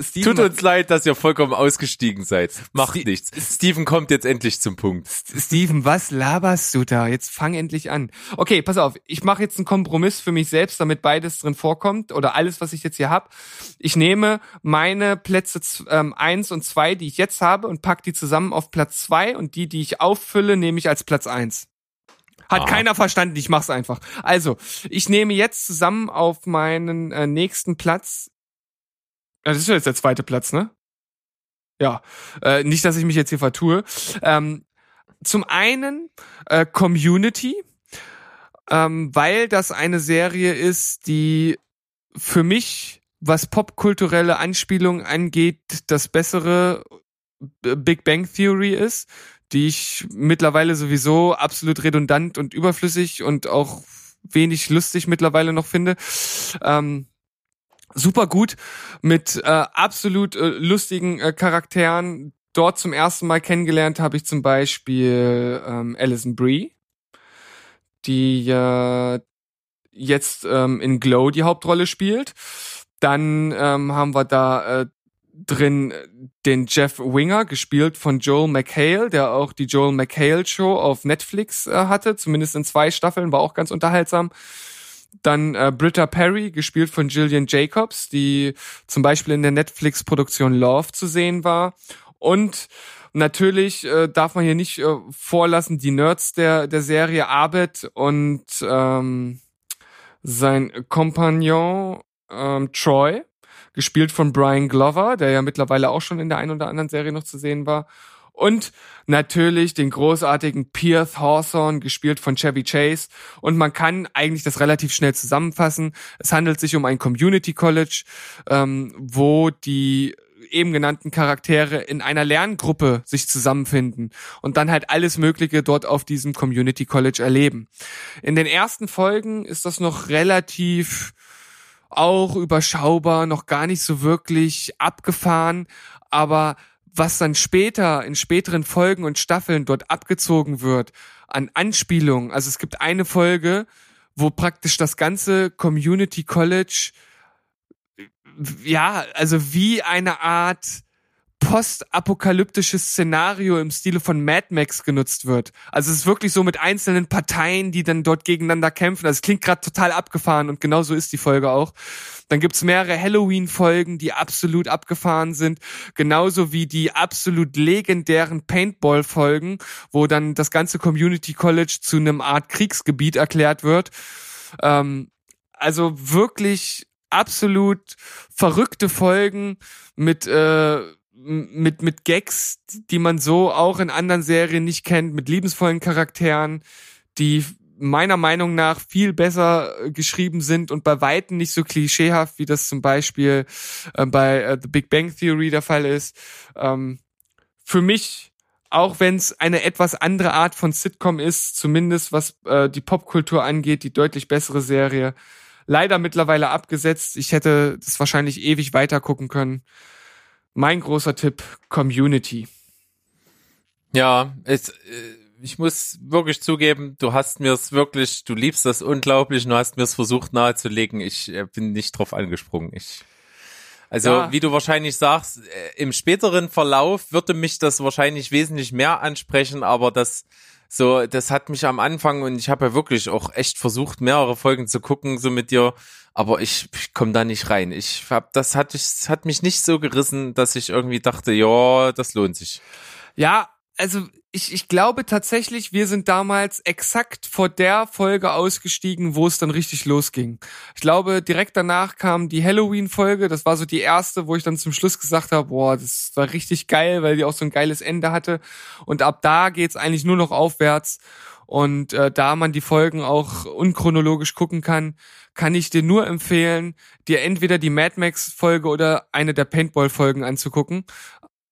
Speaker 1: Steven,
Speaker 2: Tut uns leid, dass ihr vollkommen ausgestiegen seid. Macht
Speaker 1: Ste-
Speaker 2: nichts. Steven kommt jetzt endlich zum Punkt.
Speaker 1: Steven, was laberst du da? Jetzt fang endlich an. Okay, pass auf. Ich mache jetzt einen Kompromiss für mich selbst, damit beides drin vorkommt oder alles, was ich jetzt hier hab. Ich nehme meine Plätze ähm, eins und zwei, die ich jetzt habe, und pack die zusammen auf Platz zwei und die, die ich auffülle, nehme ich als Platz eins. Hat
Speaker 2: Ah.
Speaker 1: keiner verstanden, ich mach's einfach. Also, ich nehme jetzt zusammen auf meinen äh, nächsten Platz. Das ist ja jetzt der zweite Platz, ne? Ja, äh, nicht, dass ich mich jetzt hier vertue. Ähm, zum einen äh, Community, ähm, weil das eine Serie ist, die für mich, was popkulturelle Anspielungen angeht, das bessere äh, Big Bang Theory ist, die ich mittlerweile sowieso absolut redundant und überflüssig und auch wenig lustig mittlerweile noch finde. Ähm, super gut mit äh, absolut äh, lustigen äh, Charakteren. Dort zum ersten Mal kennengelernt habe ich zum Beispiel ähm, Alison Brie, die ja jetzt ähm, in Glow die Hauptrolle spielt. Dann ähm, haben wir da äh, drin den Jeff Winger, gespielt von Joel McHale, der auch die Joel McHale Show auf Netflix äh, hatte, zumindest in zwei Staffeln, war auch ganz unterhaltsam. Dann äh, Britta Perry, gespielt von Gillian Jacobs, die zum Beispiel in der Netflix-Produktion Love zu sehen war. Und natürlich äh, darf man hier nicht äh, vorlassen, die Nerds der, der Serie Abed und ähm, sein Kompagnon ähm, Troy, gespielt von Brian Glover, der ja mittlerweile auch schon in der einen oder anderen Serie noch zu sehen war. Und natürlich den großartigen Pierce Hawthorne, gespielt von Chevy Chase. Und man kann eigentlich das relativ schnell zusammenfassen. Es handelt sich um ein Community College, ähm, wo die eben genannten Charaktere in einer Lerngruppe sich zusammenfinden und dann halt alles Mögliche dort auf diesem Community College erleben. In den ersten Folgen ist das noch relativ auch überschaubar, noch gar nicht so wirklich abgefahren, aber was dann später in späteren Folgen und Staffeln dort abgezogen wird an Anspielungen, also es gibt eine Folge, wo praktisch das ganze Community College ja, also wie eine Art postapokalyptisches Szenario im Stile von Mad Max genutzt wird. Also es ist wirklich so mit einzelnen Parteien, die dann dort gegeneinander kämpfen. Also es klingt gerade total abgefahren und genau so ist die Folge auch. Dann gibt's mehrere Halloween-Folgen, die absolut abgefahren sind, genauso wie die absolut legendären Paintball-Folgen, wo dann das ganze Community College zu einem Art Kriegsgebiet erklärt wird. Ähm, also wirklich absolut verrückte Folgen mit äh, mit mit Gags, die man so auch in anderen Serien nicht kennt, mit liebensvollen Charakteren, die meiner Meinung nach viel besser äh, geschrieben sind und bei weitem nicht so klischeehaft, wie das zum Beispiel äh, bei äh, The Big Bang Theory der Fall ist. Ähm, für mich, auch wenn es eine etwas andere Art von Sitcom ist, zumindest was äh, die Popkultur angeht, die deutlich bessere Serie, leider mittlerweile abgesetzt. Ich hätte das wahrscheinlich ewig weiter gucken können. Mein großer Tipp, Community.
Speaker 2: Ja, es, äh, ich muss wirklich zugeben, du hast mir es wirklich, du liebst das unglaublich und du hast mir es versucht nahezulegen. Ich äh, bin nicht drauf angesprungen. Ich, also,
Speaker 1: Ja.
Speaker 2: wie du wahrscheinlich sagst, äh, im späteren Verlauf würde mich das wahrscheinlich wesentlich mehr ansprechen, aber das, so, das hat mich am Anfang und ich habe ja wirklich auch echt versucht, mehrere Folgen zu gucken, so mit dir, aber ich, ich komme da nicht rein. Ich hab, das hat, ich, hat mich nicht so gerissen, dass ich irgendwie dachte, ja, das lohnt sich.
Speaker 1: Ja, also ich, ich glaube tatsächlich, wir sind damals exakt vor der Folge ausgestiegen, wo es dann richtig losging. Ich glaube, direkt danach kam die Halloween-Folge. Das war so die erste, wo ich dann zum Schluss gesagt habe, boah, das war richtig geil, weil die auch so ein geiles Ende hatte. Und ab da geht's eigentlich nur noch aufwärts. Und äh, da man die Folgen auch unchronologisch gucken kann, kann ich dir nur empfehlen, dir entweder die Mad Max-Folge oder eine der Paintball-Folgen anzugucken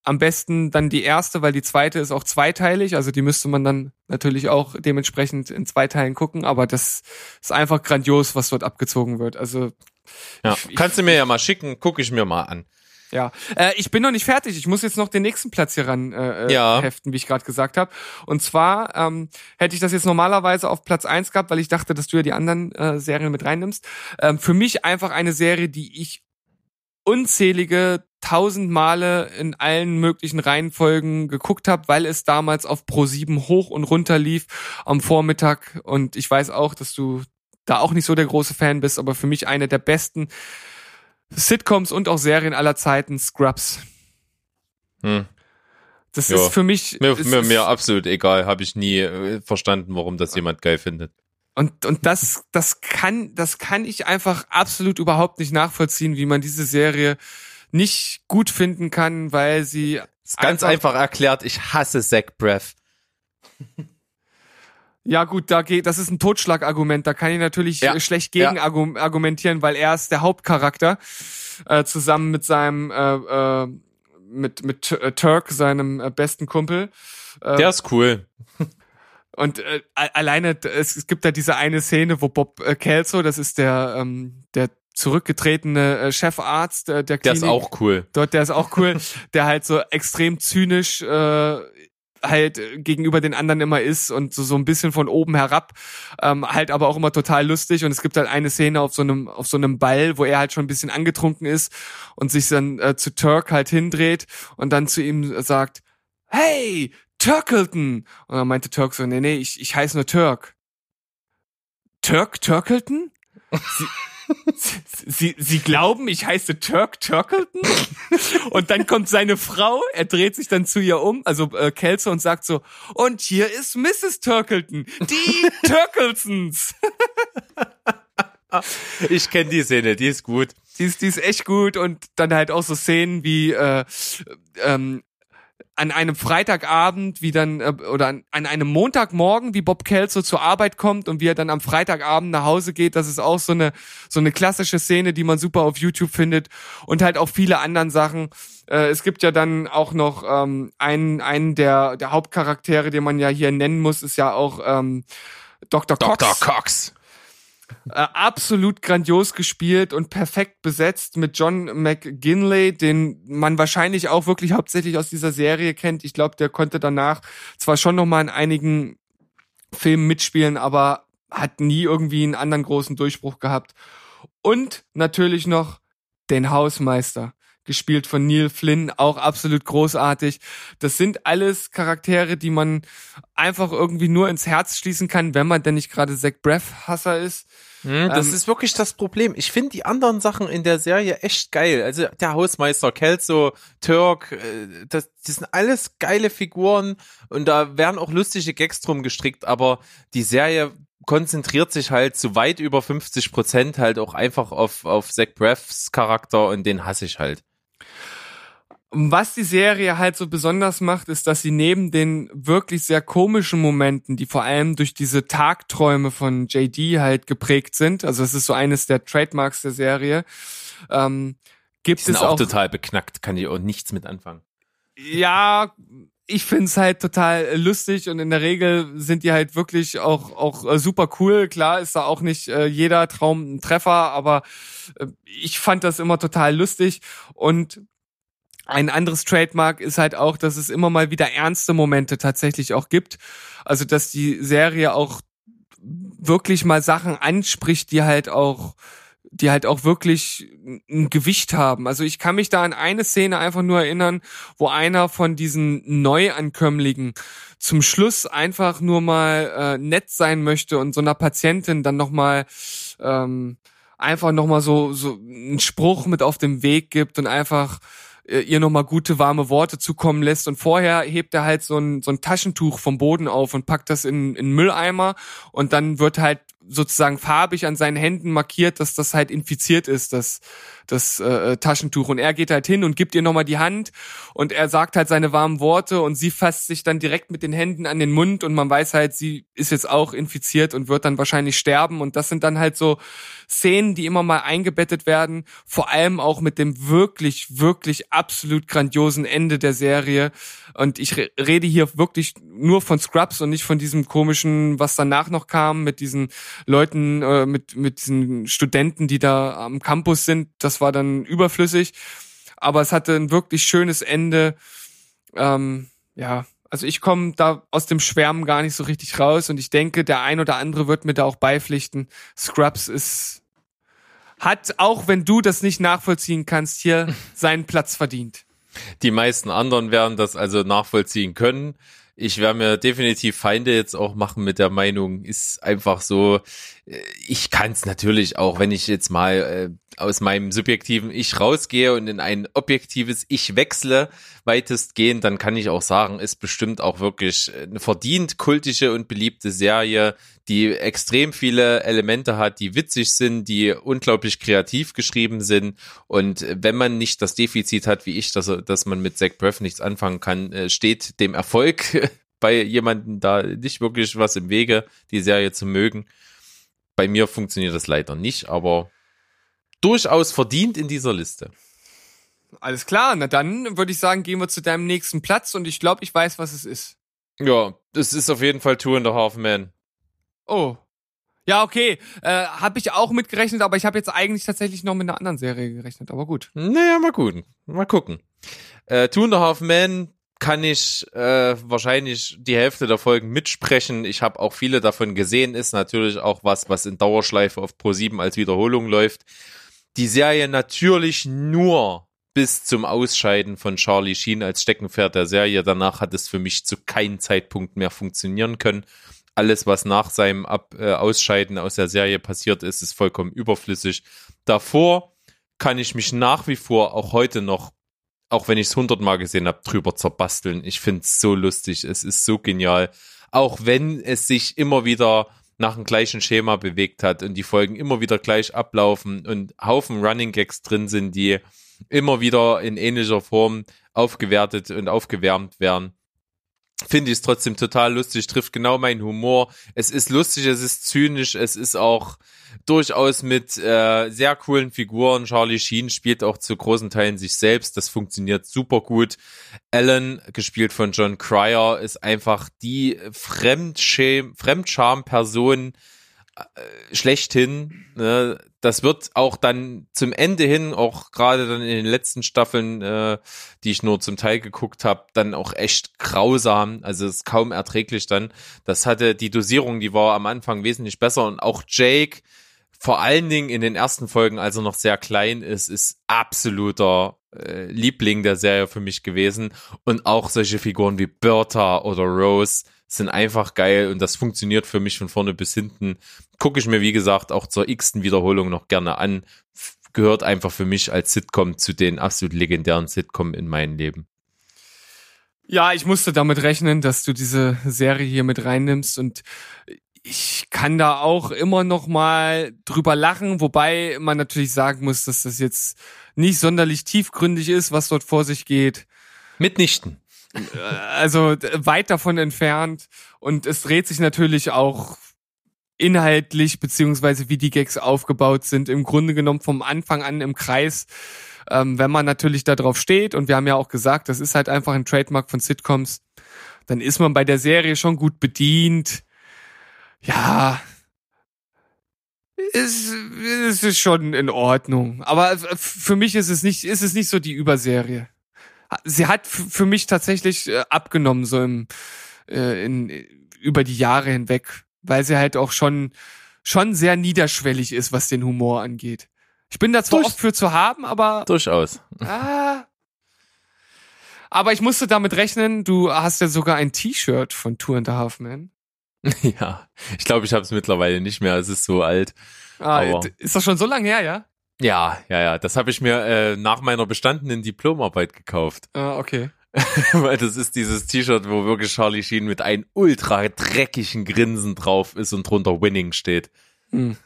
Speaker 1: am besten dann die erste, weil die zweite ist auch zweiteilig, also die müsste man dann natürlich auch dementsprechend in zwei Teilen gucken, aber das ist einfach grandios, was dort abgezogen wird. Also
Speaker 2: Ja,
Speaker 1: Ich-
Speaker 2: kannst du mir ja mal schicken, gucke ich mir mal an.
Speaker 1: Ja, äh, ich bin noch nicht fertig. Ich muss jetzt noch den nächsten Platz hier ran äh,
Speaker 2: Ja.
Speaker 1: ja. heften, wie ich gerade gesagt habe. Und zwar ähm, hätte ich das jetzt normalerweise auf Platz eins gehabt, weil ich dachte, dass du ja die anderen äh, Serien mit reinnimmst. Ähm, für mich einfach eine Serie, die ich unzählige tausend Male in allen möglichen Reihenfolgen geguckt habe, weil es damals auf Pro7 hoch und runter lief am Vormittag. Und ich weiß auch, dass du da auch nicht so der große Fan bist, aber für mich eine der besten Sitcoms und auch Serien aller Zeiten, Scrubs.
Speaker 2: Hm.
Speaker 1: Das
Speaker 2: Ja.
Speaker 1: ist für mich.
Speaker 2: Mir, mir, mir absolut egal, habe ich nie äh, verstanden, warum das jemand geil findet.
Speaker 1: Und, und das, das kann, das kann ich einfach absolut überhaupt nicht nachvollziehen, wie man diese Serie nicht gut finden kann, weil sie
Speaker 2: ganz einfach, erklärt, ich hasse Zach Breath.
Speaker 1: Ja gut, da geht, das ist ein Totschlagargument. Da kann ich natürlich
Speaker 2: Ja.
Speaker 1: äh, schlecht gegen argu- argumentieren, weil er ist der Hauptcharakter äh, zusammen mit seinem äh, äh, mit mit äh, Turk, seinem äh, besten Kumpel. Äh,
Speaker 2: Der ist cool.
Speaker 1: und äh, alleine es, es gibt da diese eine Szene, wo Bob äh, Kelso, das ist der ähm, der zurückgetretene äh, Chefarzt der
Speaker 2: Der
Speaker 1: Klinik,
Speaker 2: ist auch cool.
Speaker 1: Dort, der ist auch cool, [laughs] der halt so extrem zynisch äh, halt äh, gegenüber den anderen immer ist und so, so ein bisschen von oben herab, ähm, halt aber auch immer total lustig und es gibt halt eine Szene auf so einem auf so einem Ball, wo er halt schon ein bisschen angetrunken ist und sich dann äh, zu Turk halt hindreht und dann zu ihm sagt, hey, Turkleton! Und dann meinte Turk so, nee, nee, ich, ich heiße nur Turk. Turk Turkleton? Sie, [laughs] Sie, Sie, glauben, ich heiße Turk Turkleton? Und dann kommt seine Frau, er dreht sich dann zu ihr um, also äh, Kelso, und sagt so, und hier ist Mrs. Turkleton, die Turklesons.
Speaker 2: Ich kenne die Szene, die ist gut.
Speaker 1: Die ist, die ist echt gut und dann halt auch so Szenen wie äh, ähm, an einem Freitagabend, wie dann, äh, oder an, an einem Montagmorgen, wie Bob Kelso zur Arbeit kommt und wie er dann am Freitagabend nach Hause geht. Das ist auch so eine, so eine klassische Szene, die man super auf YouTube findet und halt auch viele anderen Sachen. Äh, es gibt ja dann auch noch ähm, einen, einen der, der Hauptcharaktere, den man ja hier nennen muss, ist ja auch ähm, Dr. Cox.
Speaker 2: Dr. Cox.
Speaker 1: Äh, absolut grandios gespielt und perfekt besetzt mit John McGinley, den man wahrscheinlich auch wirklich hauptsächlich aus dieser Serie kennt. Ich glaube, der konnte danach zwar schon noch mal in einigen Filmen mitspielen, aber hat nie irgendwie einen anderen großen Durchbruch gehabt. Und natürlich noch den Hausmeister gespielt von Neil Flynn, auch absolut großartig. Das sind alles Charaktere, die man einfach irgendwie nur ins Herz schließen kann, wenn man denn nicht gerade Zach Braff-Hasser ist.
Speaker 2: Hm, das
Speaker 1: Ähm,
Speaker 2: ist wirklich das Problem. Ich finde die anderen Sachen in der Serie echt geil. Also der Hausmeister, Kelso, Turk, äh, das, das sind alles geile Figuren und da werden auch lustige Gags drum gestrickt, aber die Serie konzentriert sich halt zu weit über 50 Prozent halt auch einfach auf, auf Zach Braffs Charakter und den hasse ich halt.
Speaker 1: Was die Serie halt so besonders macht, ist, dass sie neben den wirklich sehr komischen Momenten, die vor allem durch diese Tagträume von JD halt geprägt sind, also es ist so eines der Trademarks der Serie, ähm, gibt
Speaker 2: Die sind
Speaker 1: es
Speaker 2: auch
Speaker 1: auch,
Speaker 2: total beknackt, kann ich auch nichts mit anfangen.
Speaker 1: ja, ich find's halt total lustig und in der Regel sind die halt wirklich auch auch äh, super cool. Klar ist da auch nicht äh, jeder Traum ein Treffer, aber äh, ich fand das immer total lustig und ein anderes Trademark ist halt auch, dass es immer mal wieder ernste Momente tatsächlich auch gibt. Also, dass die Serie auch wirklich mal Sachen anspricht, die halt auch, die halt auch wirklich ein Gewicht haben. Also ich kann mich da an eine Szene einfach nur erinnern, wo einer von diesen Neuankömmlingen zum Schluss einfach nur mal äh, nett sein möchte und so einer Patientin dann noch mal ähm, einfach noch mal so so einen Spruch mit auf den Weg gibt und einfach äh, ihr nochmal gute warme Worte zukommen lässt und vorher hebt er halt so ein, so ein Taschentuch vom Boden auf und packt das in, in Mülleimer und dann wird halt sozusagen farbig an seinen Händen markiert, dass das halt infiziert ist, das, das äh, Taschentuch. Und er geht halt hin und gibt ihr nochmal die Hand und er sagt halt seine warmen Worte und sie fasst sich dann direkt mit den Händen an den Mund und man weiß halt, sie ist jetzt auch infiziert und wird dann wahrscheinlich sterben. Und das sind dann halt so Szenen, die immer mal eingebettet werden, vor allem auch mit dem wirklich, wirklich absolut grandiosen Ende der Serie. Und ich re rede hier wirklich nur von Scrubs und nicht von diesem komischen, was danach noch kam, mit diesen Leuten, äh, mit, mit diesen Studenten, die da am Campus sind. Das war dann überflüssig. Aber es hatte ein wirklich schönes Ende. Ähm, ja, also ich komme da aus dem Schwärmen gar nicht so richtig raus und ich denke, der ein oder andere wird mir da auch beipflichten. Scrubs ist hat, auch wenn du das nicht nachvollziehen kannst, hier [laughs] seinen Platz verdient.
Speaker 2: Die meisten anderen werden das also nachvollziehen können. Ich werde mir definitiv Feinde jetzt auch machen mit der Meinung, ist einfach so, äh, ich kann es natürlich auch, wenn ich jetzt mal äh, aus meinem subjektiven Ich rausgehe und in ein objektives Ich wechsle, weitestgehend, dann kann ich auch sagen, ist bestimmt auch wirklich eine verdient kultische und beliebte Serie, die extrem viele Elemente hat, die witzig sind, die unglaublich kreativ geschrieben sind. Und wenn man nicht das Defizit hat, wie ich, dass, dass man mit Zach Braff nichts anfangen kann, äh, steht dem Erfolg [laughs] bei jemandem da nicht wirklich was im Wege, die Serie zu mögen. Bei mir funktioniert das leider nicht, aber durchaus verdient in dieser Liste.
Speaker 1: Alles klar, na dann würde ich sagen, gehen wir zu deinem nächsten Platz und ich glaube, ich weiß, was es ist.
Speaker 2: Ja, es ist auf jeden Fall Two and a Half Men.
Speaker 1: Oh. Ja, okay. Äh, habe ich auch mitgerechnet, aber ich habe jetzt eigentlich tatsächlich noch mit einer anderen Serie gerechnet, aber gut.
Speaker 2: Naja, mal gucken. Mal gucken. Äh, Two and a Half Men kann ich äh, wahrscheinlich die Hälfte der Folgen mitsprechen. Ich habe auch viele davon gesehen. Ist natürlich auch was, was in Dauerschleife auf Pro7 als Wiederholung läuft. Die Serie natürlich nur bis zum Ausscheiden von Charlie Sheen als Steckenpferd der Serie. Danach hat es für mich zu keinem Zeitpunkt mehr funktionieren können. Alles, was nach seinem Ab äh, Ausscheiden aus der Serie passiert ist, ist vollkommen überflüssig. Davor kann ich mich nach wie vor auch heute noch, auch wenn ich es hundertmal gesehen habe, drüber zerbasteln. Ich finde es so lustig, es ist so genial. Auch wenn es sich immer wieder nach dem gleichen Schema bewegt hat und die Folgen immer wieder gleich ablaufen und Haufen Running Gags drin sind, die immer wieder in ähnlicher Form aufgewertet und aufgewärmt werden finde ich es trotzdem total lustig, trifft genau meinen Humor. Es ist lustig, es ist zynisch, es ist auch durchaus mit äh, sehr coolen Figuren. Charlie Sheen spielt auch zu großen Teilen sich selbst, das funktioniert super gut. Alan, gespielt von John Cryer, ist einfach die Fremdscham, Fremdscham-Person, äh, schlechthin. Ne? Das wird auch dann zum Ende hin, auch gerade dann in den letzten Staffeln, äh, die ich nur zum Teil geguckt habe, dann auch echt grausam. Also es ist kaum erträglich dann. Das hatte die Dosierung, die war am Anfang wesentlich besser und auch Jake, vor allen Dingen in den ersten Folgen, als er noch sehr klein ist, ist absoluter äh, Liebling der Serie für mich gewesen. Und auch solche Figuren wie Bertha oder Rose sind einfach geil und das funktioniert für mich von vorne bis hinten. Gucke ich mir, wie gesagt, auch zur x-ten Wiederholung noch gerne an. Gehört einfach für mich als Sitcom zu den absolut legendären Sitcom in meinem Leben.
Speaker 1: Ja, ich musste damit rechnen, dass du diese Serie hier mit reinnimmst und ich kann da auch immer noch mal drüber lachen, wobei man natürlich sagen muss, dass das jetzt nicht sonderlich tiefgründig ist, was dort vor sich geht.
Speaker 2: Mitnichten.
Speaker 1: Äh, also weit davon entfernt. Und es dreht sich natürlich auch inhaltlich, beziehungsweise wie die Gags aufgebaut sind, im Grunde genommen vom Anfang an im Kreis. Ähm, wenn man natürlich da drauf steht, und wir haben ja auch gesagt, das ist halt einfach ein Trademark von Sitcoms, dann ist man bei der Serie schon gut bedient. Ja, es, es ist schon in Ordnung. Aber für mich ist es nicht, ist es nicht so die Überserie sie hat für mich tatsächlich äh, abgenommen, so im, äh, in, über die Jahre hinweg, weil sie halt auch schon, schon sehr niederschwellig ist, was den Humor angeht. Ich bin da zwar Durch, oft für zu haben, aber.
Speaker 2: Durchaus.
Speaker 1: Ah, aber ich musste damit rechnen, du hast ja sogar ein T-Shirt von Tour and a Half Man. [laughs]
Speaker 2: Ja, ich glaube, ich habe es mittlerweile nicht mehr. Es ist so alt.
Speaker 1: Ah, ist das schon so lange her, ja?
Speaker 2: Ja, ja, ja. Das habe ich mir äh, nach meiner bestandenen Diplomarbeit gekauft.
Speaker 1: Ah, okay. [laughs]
Speaker 2: Weil das ist dieses T-Shirt, wo wirklich Charlie Sheen mit einem ultra dreckigen Grinsen drauf ist und drunter Winning steht.
Speaker 1: Hm.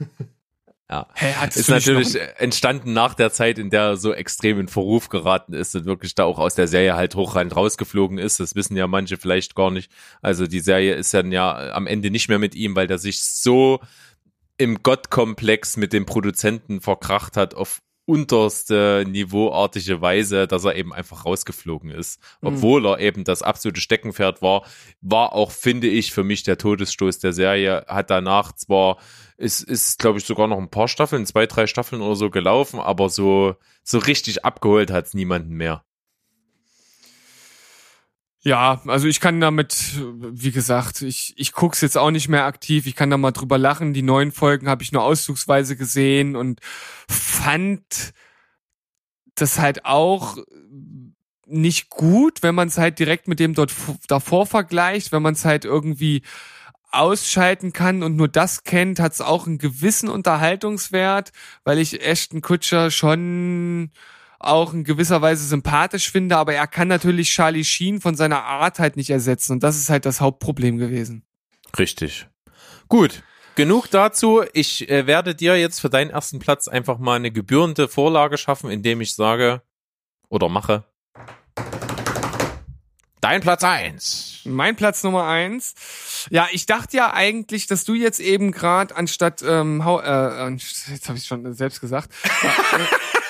Speaker 2: Ja. Hä, ist natürlich entstanden nach der Zeit, in der er so extrem in Verruf geraten ist und wirklich da auch aus der Serie halt hochrein rausgeflogen ist. Das wissen ja manche vielleicht gar nicht. Also die Serie ist dann ja am Ende nicht mehr mit ihm, weil der sich so im Gottkomplex mit dem Produzenten verkracht hat auf unterste niveauartige Weise, dass er eben einfach rausgeflogen ist. Mhm. Obwohl er eben das absolute Steckenpferd war, war auch, finde ich, für mich der Todesstoß der Serie. Hat danach zwar, ist, ist glaube ich, sogar noch ein paar Staffeln, zwei, drei Staffeln oder so gelaufen, aber so, so richtig abgeholt hat es niemanden mehr.
Speaker 1: Ja, also ich kann damit, wie gesagt, ich, ich guck's jetzt auch nicht mehr aktiv, ich kann da mal drüber lachen. Die neuen Folgen habe ich nur auszugsweise gesehen und fand das halt auch nicht gut, wenn man es halt direkt mit dem dort davor vergleicht, wenn man es halt irgendwie ausschalten kann und nur das kennt, hat es auch einen gewissen Unterhaltungswert, weil ich Ashton Kutscher schon auch in gewisser Weise sympathisch finde, aber er kann natürlich Charlie Sheen von seiner Art halt nicht ersetzen und das ist halt das Hauptproblem gewesen.
Speaker 2: Richtig. Gut. Genug dazu. Ich äh, werde dir jetzt für deinen ersten Platz einfach mal eine gebührende Vorlage schaffen, indem ich sage oder mache. Dein Platz eins.
Speaker 1: Mein Platz Nummer eins. Ja, ich dachte ja eigentlich, dass du jetzt eben gerade anstatt ähm, hau, äh, jetzt habe ich schon selbst gesagt. [laughs]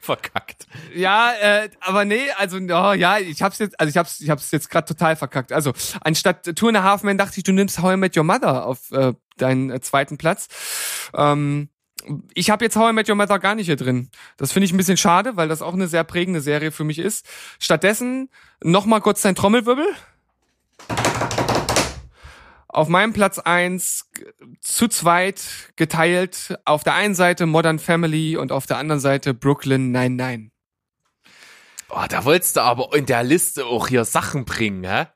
Speaker 2: verkackt.
Speaker 1: Ja, äh, aber nee, also oh, ja, ich hab's jetzt, also ich hab's, ich hab's jetzt gerade total verkackt. Also anstatt Two and a Half Men dachte ich, du nimmst How I Met Your Mother auf äh, deinen äh, zweiten Platz. Ähm, ich habe jetzt How I Met Your Mother gar nicht hier drin. Das finde ich ein bisschen schade, weil das auch eine sehr prägende Serie für mich ist. Stattdessen nochmal kurz dein Trommelwirbel. Auf meinem Platz eins zu zweit geteilt. Auf der einen Seite Modern Family und auf der anderen Seite Brooklyn 99.
Speaker 2: Oh, da wolltest du aber in der Liste auch hier Sachen bringen, hä?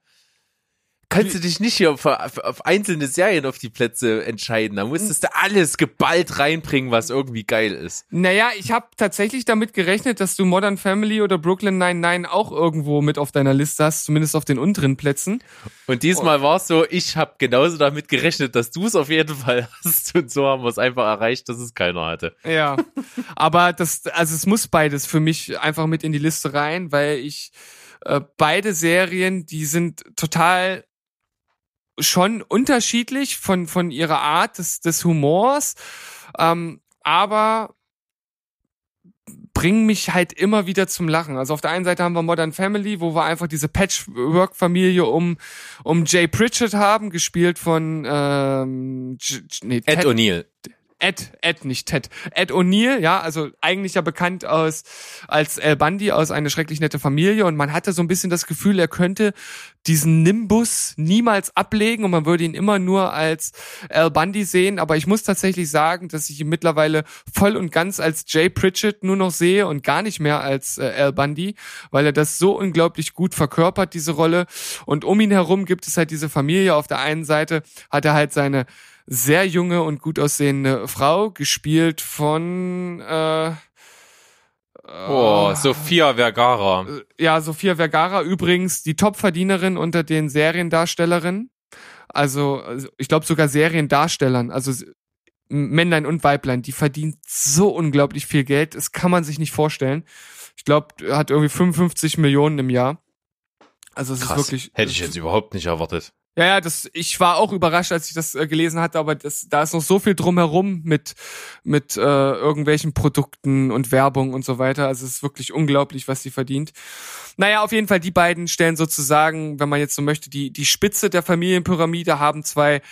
Speaker 2: Kannst du dich nicht hier auf, auf, auf einzelne Serien auf die Plätze entscheiden. Da musstest du alles geballt reinbringen, was irgendwie geil ist.
Speaker 1: Naja, ich habe tatsächlich damit gerechnet, dass du Modern Family oder Brooklyn 99 auch irgendwo mit auf deiner Liste hast, zumindest auf den unteren Plätzen.
Speaker 2: Und diesmal war es so, ich habe genauso damit gerechnet, dass du es auf jeden Fall [laughs] hast. Und so haben wir es einfach erreicht, dass es keiner hatte.
Speaker 1: Ja, aber das, also es muss beides für mich einfach mit in die Liste rein, weil ich äh, beide Serien, die sind total schon unterschiedlich von von ihrer Art des des Humors, ähm, aber bringen mich halt immer wieder zum Lachen. Also auf der einen Seite haben wir Modern Family, wo wir einfach diese Patchwork-Familie um um Jay Pritchett haben, gespielt von ähm, J nee,
Speaker 2: Ed
Speaker 1: Ted-
Speaker 2: O'Neill.
Speaker 1: Ed, Ed, nicht Ted. Ed O'Neill, ja, also eigentlich ja bekannt aus, als Al Bundy aus Eine schrecklich nette Familie und man hatte so ein bisschen das Gefühl, er könnte diesen Nimbus niemals ablegen und man würde ihn immer nur als Al Bundy sehen, aber ich muss tatsächlich sagen, dass ich ihn mittlerweile voll und ganz als Jay Pritchett nur noch sehe und gar nicht mehr als äh, Al Bundy, weil er das so unglaublich gut verkörpert, diese Rolle und um ihn herum gibt es halt diese Familie. Auf der einen Seite hat er halt seine sehr junge und gut aussehende Frau, gespielt von äh,
Speaker 2: Oh, Sophia Vergara.
Speaker 1: ja, Sophia Vergara übrigens die Topverdienerin unter den Seriendarstellerinnen. Also, also ich glaube sogar Seriendarstellern, also Männlein und Weiblein, die verdient so unglaublich viel Geld, das kann man sich nicht vorstellen. Ich glaube, hat irgendwie 55 Millionen im Jahr. Also es ist
Speaker 2: Krass.
Speaker 1: wirklich
Speaker 2: Hätte ich jetzt überhaupt nicht erwartet.
Speaker 1: Ja, ja, das, ich war auch überrascht, als ich das äh, gelesen hatte, aber das, da ist noch so viel drumherum mit, mit äh, irgendwelchen Produkten und Werbung und so weiter. Also es ist wirklich unglaublich, was sie verdient. Naja, auf jeden Fall, die beiden stellen sozusagen, wenn man jetzt so möchte, die, die Spitze der Familienpyramide, haben zwei,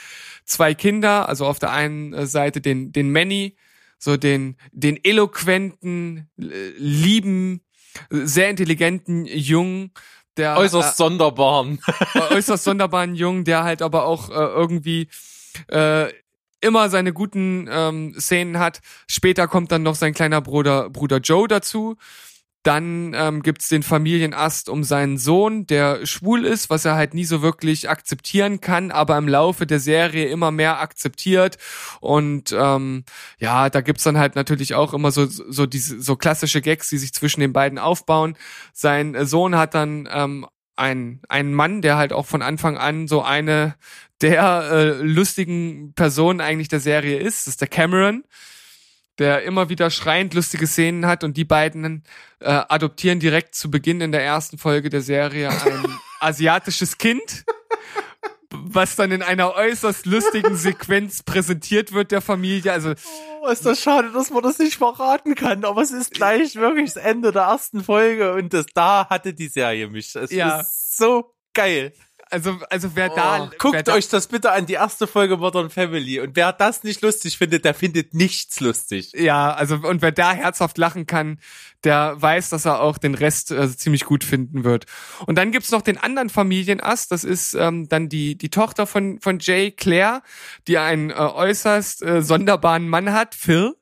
Speaker 1: zwei Kinder, also auf der einen äh, Seite den, den Manny, so den, den eloquenten, lieben, sehr intelligenten Jungen, der
Speaker 2: Äußerst sonderbaren.
Speaker 1: äh, äußerst sonderbaren Jungen, der halt aber auch äh, irgendwie äh, immer seine guten ähm, Szenen hat. Später kommt dann noch sein kleiner Bruder Bruder Joe dazu. Dann ähm, gibt's den Familienast um seinen Sohn, der schwul ist, was er halt nie so wirklich akzeptieren kann, aber im Laufe der Serie immer mehr akzeptiert. Und ähm, ja, da gibt's dann halt natürlich auch immer so so diese so klassische Gags, die sich zwischen den beiden aufbauen. Sein Sohn hat dann ähm, ein ein Mann, der halt auch von Anfang an so eine der äh, lustigen Personen eigentlich der Serie ist. Das ist der Cameron der immer wieder schreiend lustige Szenen hat und die beiden äh, adoptieren direkt zu Beginn in der ersten Folge der Serie ein [laughs] asiatisches Kind, was dann in einer äußerst lustigen Sequenz präsentiert wird der Familie. Also
Speaker 2: Oh, ist das schade, dass man das nicht verraten kann, aber es ist gleich wirklich das Ende der ersten Folge und das da hatte die Serie mich. Es
Speaker 1: Ja.
Speaker 2: ist so geil.
Speaker 1: Also also wer da
Speaker 2: Oh, Guckt
Speaker 1: wer da,
Speaker 2: euch das bitte an, die erste Folge Modern Family. Und wer das nicht lustig findet, der findet nichts lustig.
Speaker 1: Ja, also und wer da herzhaft lachen kann, der weiß, dass er auch den Rest äh, ziemlich gut finden wird. Und dann gibt's noch den anderen Familienast, das ist ähm, dann die die Tochter von von Jay Claire, die einen äh, äußerst äh, sonderbaren Mann hat, Phil.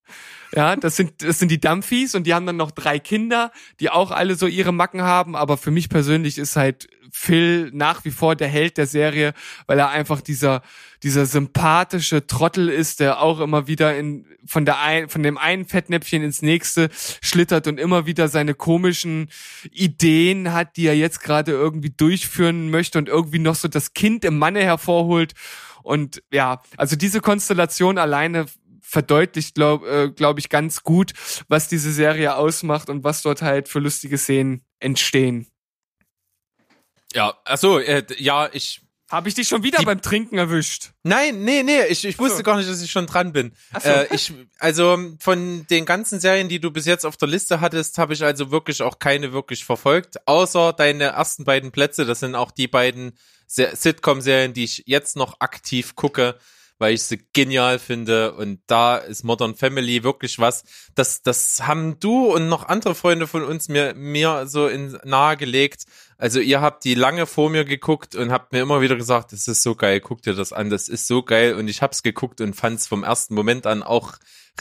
Speaker 1: Ja, das sind das sind die Dumphies und die haben dann noch drei Kinder, die auch alle so ihre Macken haben, aber für mich persönlich ist halt Phil nach wie vor der Held der Serie, weil er einfach dieser dieser sympathische Trottel ist, der auch immer wieder in von der ein, von dem einen Fettnäpfchen ins nächste schlittert und immer wieder seine komischen Ideen hat, die er jetzt gerade irgendwie durchführen möchte und irgendwie noch so das Kind im Manne hervorholt. Und ja, also diese Konstellation alleine verdeutlicht, glaube äh, glaub ich, ganz gut, was diese Serie ausmacht und was dort halt für lustige Szenen entstehen.
Speaker 2: Ja, achso, äh, ja, ich.
Speaker 1: Habe ich dich schon wieder
Speaker 2: Die-
Speaker 1: beim Trinken erwischt?
Speaker 2: Nein, nee, nee, ich, ich wusste
Speaker 1: so.
Speaker 2: gar nicht, dass ich schon dran bin.
Speaker 1: So.
Speaker 2: Äh, ich, also von den ganzen Serien, die du bis jetzt auf der Liste hattest, habe ich also wirklich auch keine wirklich verfolgt, außer deine ersten beiden Plätze. Das sind auch die beiden Se- Sitcom-Serien, die ich jetzt noch aktiv gucke, weil ich sie genial finde. Und da ist Modern Family wirklich was. Das, das haben du und noch andere Freunde von uns mir, mir so in nahegelegt. Also ihr habt die lange vor mir geguckt und habt mir immer wieder gesagt, das ist so geil, guck dir das an, das ist so geil. Und ich hab's geguckt und fand's vom ersten Moment an auch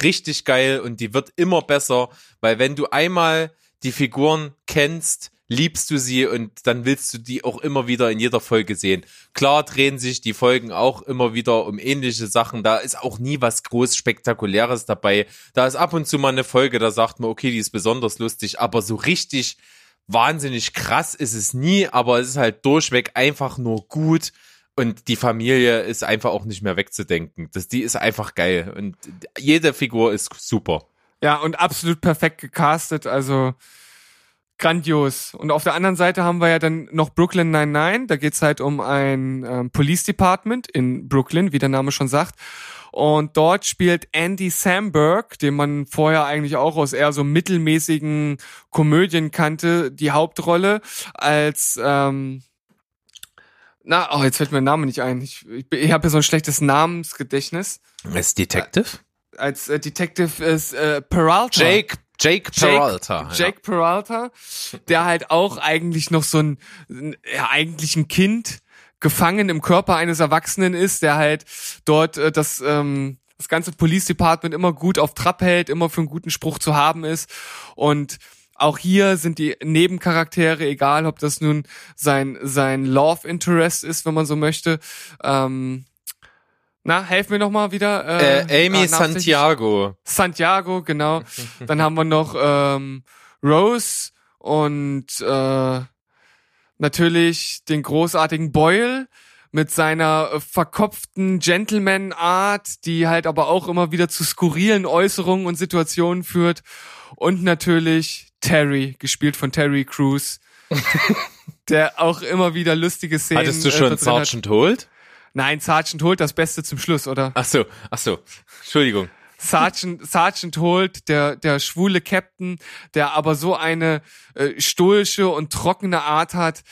Speaker 2: richtig geil und die wird immer besser, weil wenn du einmal die Figuren kennst, liebst du sie und dann willst du die auch immer wieder in jeder Folge sehen. Klar drehen sich die Folgen auch immer wieder um ähnliche Sachen. Da ist auch nie was groß Spektakuläres dabei. Da ist ab und zu mal eine Folge, da sagt man, okay, die ist besonders lustig, aber so richtig wahnsinnig krass ist es nie, aber es ist halt durchweg einfach nur gut. Und die Familie ist einfach auch nicht mehr wegzudenken. Das, die ist einfach geil. Und jede Figur ist super.
Speaker 1: Ja, und absolut perfekt gecastet, also grandios. Und auf der anderen Seite haben wir ja dann noch Brooklyn 99. Da geht's halt um ein ähm, Police Department in Brooklyn, wie der Name schon sagt. Und dort spielt Andy Samberg, den man vorher eigentlich auch aus eher so mittelmäßigen Komödien kannte, die Hauptrolle als ähm, na, oh, jetzt fällt mir der Name nicht ein. Ich, ich, ich habe ja so ein schlechtes Namensgedächtnis.
Speaker 2: Als Detective?
Speaker 1: Als äh, Detective ist äh, Peralta.
Speaker 2: Jake, Jake Peralta.
Speaker 1: Jake, Jake Peralta, der halt auch eigentlich noch so ein, ja, eigentlich ein Kind gefangen im Körper eines Erwachsenen ist, der halt dort äh, das, ähm, das ganze Police Department immer gut auf Trab hält, immer für einen guten Spruch zu haben ist und auch hier sind die Nebencharaktere, egal ob das nun sein, sein Love Interest ist, wenn man so möchte. Ähm, na, helf mir noch mal wieder.
Speaker 2: Äh, Amy Santiago.
Speaker 1: Santiago, genau. [laughs] Dann haben wir noch ähm, Rose und äh, natürlich den großartigen Boyle mit seiner äh, verkopften Gentleman-Art, die halt aber auch immer wieder zu skurrilen Äußerungen und Situationen führt. Und natürlich Terry, gespielt von Terry Crews, [laughs] der auch immer wieder lustige Szenen.
Speaker 2: Hattest du schon
Speaker 1: äh,
Speaker 2: Sergeant Holt?
Speaker 1: Nein, Sergeant Holt das Beste zum Schluss, oder?
Speaker 2: Ach so, ach so. Entschuldigung.
Speaker 1: Sergeant, Sergeant Holt, der, der schwule Captain, der aber so eine äh, stoische und trockene Art hat,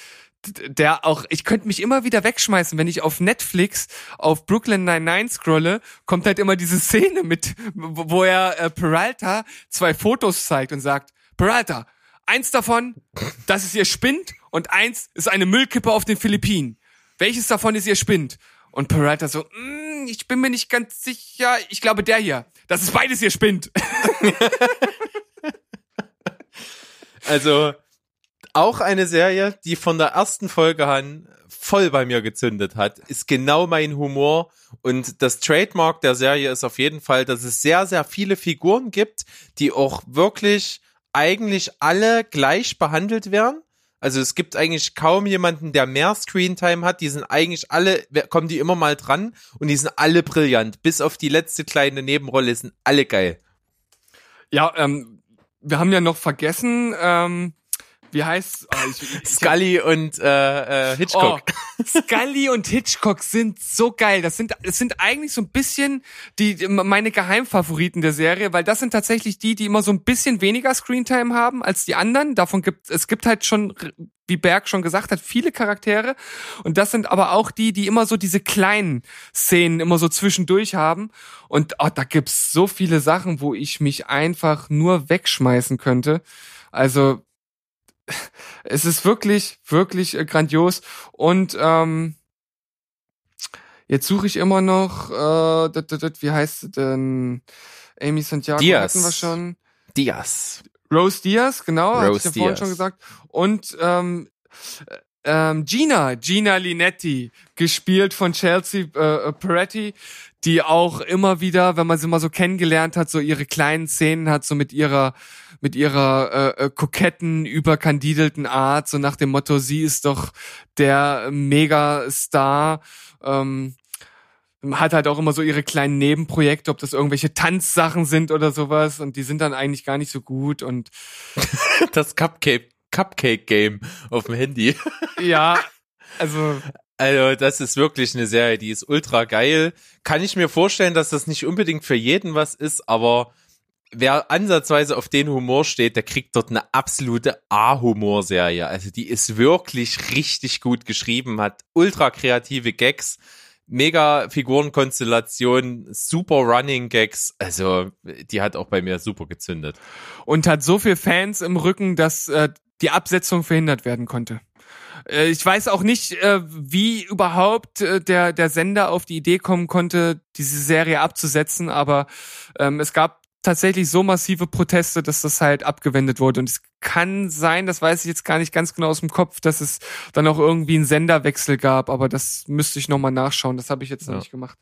Speaker 1: der auch, ich könnte mich immer wieder wegschmeißen, wenn ich auf Netflix auf Brooklyn 99 scrolle, kommt halt immer diese Szene mit, wo er äh, Peralta zwei Fotos zeigt und sagt, Peralta, eins davon, das ist ihr Spind und eins ist eine Müllkippe auf den Philippinen. Welches davon ist ihr Spind? Und Peralta so, mm, ich bin mir nicht ganz sicher, ich glaube der hier. Das ist beides ihr Spind. [laughs]
Speaker 2: also, auch eine Serie, die von der ersten Folge an voll bei mir gezündet hat, ist genau mein Humor. Und das Trademark der Serie ist auf jeden Fall, dass es sehr, sehr viele Figuren gibt, die auch wirklich eigentlich alle gleich behandelt werden. Also es gibt eigentlich kaum jemanden, der mehr Screentime hat. Die sind eigentlich alle, kommen die immer mal dran und die sind alle brillant. Bis auf die letzte kleine Nebenrolle sind alle geil.
Speaker 1: Ja, ähm, wir haben ja noch vergessen, ähm, wie heißt oh,
Speaker 2: Scully und äh, äh, Hitchcock.
Speaker 1: Oh, Scully und Hitchcock sind so geil. Das sind das sind eigentlich so ein bisschen die meine Geheimfavoriten der Serie, weil das sind tatsächlich die, die immer so ein bisschen weniger Screentime haben als die anderen. Davon gibt es gibt halt schon wie Berg schon gesagt hat, viele Charaktere. Und das sind aber auch die, die immer so diese kleinen Szenen immer so zwischendurch haben. Und oh, da gibt's so viele Sachen, wo ich mich einfach nur wegschmeißen könnte. Also es ist wirklich, wirklich äh, grandios. Und ähm, jetzt suche ich immer noch, äh, dat, dat, wie heißt sie denn? Amy Santiago
Speaker 2: Diaz.
Speaker 1: hatten wir schon.
Speaker 2: Diaz.
Speaker 1: Rose Diaz, genau, hatte ich
Speaker 2: Rose
Speaker 1: ja vorhin
Speaker 2: Diaz.
Speaker 1: schon gesagt. Und ähm, äh, ähm, Gina, Gina Linetti, gespielt von Chelsea äh, Peretti, die auch immer wieder, wenn man sie mal so kennengelernt hat, so ihre kleinen Szenen hat, so mit ihrer mit ihrer äh, äh, koketten, überkandidelten Art, so nach dem Motto, sie ist doch der Megastar. Ähm, hat halt auch immer so ihre kleinen Nebenprojekte, ob das irgendwelche Tanzsachen sind oder sowas und die sind dann eigentlich gar nicht so gut und [laughs]
Speaker 2: Das Cupcake, Cupcake Game auf dem Handy.
Speaker 1: ja, [laughs] also
Speaker 2: Also, das ist wirklich eine Serie, die ist ultra geil. Kann ich mir vorstellen, dass das nicht unbedingt für jeden was ist, aber wer ansatzweise auf den Humor steht, der kriegt dort eine absolute A-Humor-Serie. Also, die ist wirklich richtig gut geschrieben, hat ultra kreative Gags, mega Figurenkonstellation, super Running Gags. Also, die hat auch bei mir super gezündet.
Speaker 1: und hat so viel Fans im Rücken, dass äh, die Absetzung verhindert werden konnte. Äh, ich weiß auch nicht, äh, wie überhaupt äh, der, der Sender auf die Idee kommen konnte, diese Serie abzusetzen, aber ähm, es gab tatsächlich so massive Proteste, dass das halt abgewendet wurde. Und es kann sein, das weiß ich jetzt gar nicht ganz genau aus dem Kopf, dass es dann auch irgendwie einen Senderwechsel gab, aber das müsste ich nochmal nachschauen. Das habe ich jetzt noch
Speaker 2: Ja.
Speaker 1: nicht gemacht.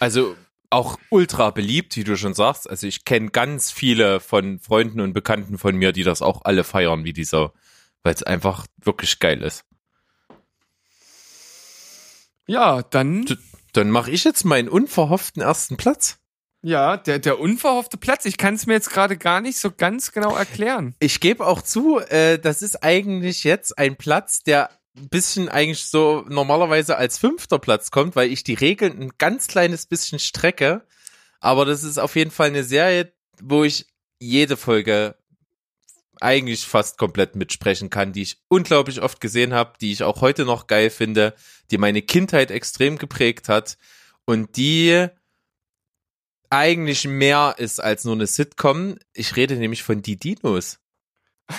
Speaker 2: Also auch ultra beliebt, wie du schon sagst. Also ich kenne ganz viele von Freunden und Bekannten von mir, die das auch alle feiern, wie dieser, weil es einfach wirklich geil ist.
Speaker 1: Ja, dann,
Speaker 2: D- Dann mache ich jetzt meinen unverhofften ersten Platz.
Speaker 1: Ja, der, der unverhoffte Platz. Ich kann es mir jetzt gerade gar nicht so ganz genau erklären.
Speaker 2: Ich gebe auch zu, äh, das ist eigentlich jetzt ein Platz, der ein bisschen eigentlich so normalerweise als fünfter Platz kommt, weil ich die Regeln ein ganz kleines bisschen strecke. Aber das ist auf jeden Fall eine Serie, wo ich jede Folge eigentlich fast komplett mitsprechen kann, die ich unglaublich oft gesehen habe, die ich auch heute noch geil finde, die meine Kindheit extrem geprägt hat und die eigentlich mehr ist als nur eine Sitcom. Ich rede nämlich von Die Dinos. [laughs]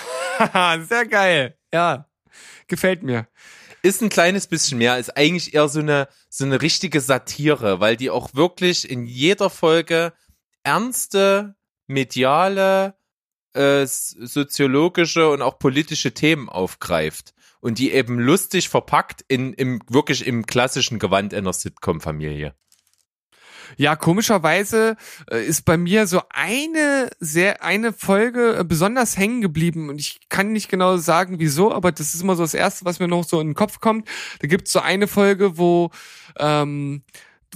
Speaker 1: Sehr geil. Ja, gefällt mir.
Speaker 2: ist ein kleines bisschen mehr, ist eigentlich eher so eine, so eine richtige Satire, weil die auch wirklich in jeder Folge ernste, mediale, äh, soziologische und auch politische Themen aufgreift und die eben lustig verpackt in, im, wirklich im klassischen Gewand einer Sitcom-Familie.
Speaker 1: Ja, komischerweise äh, ist bei mir so eine sehr eine Folge äh, besonders hängen geblieben und ich kann nicht genau sagen, wieso, aber das ist immer so das erste, was mir noch so in den Kopf kommt. Da gibt's so eine Folge, wo ähm,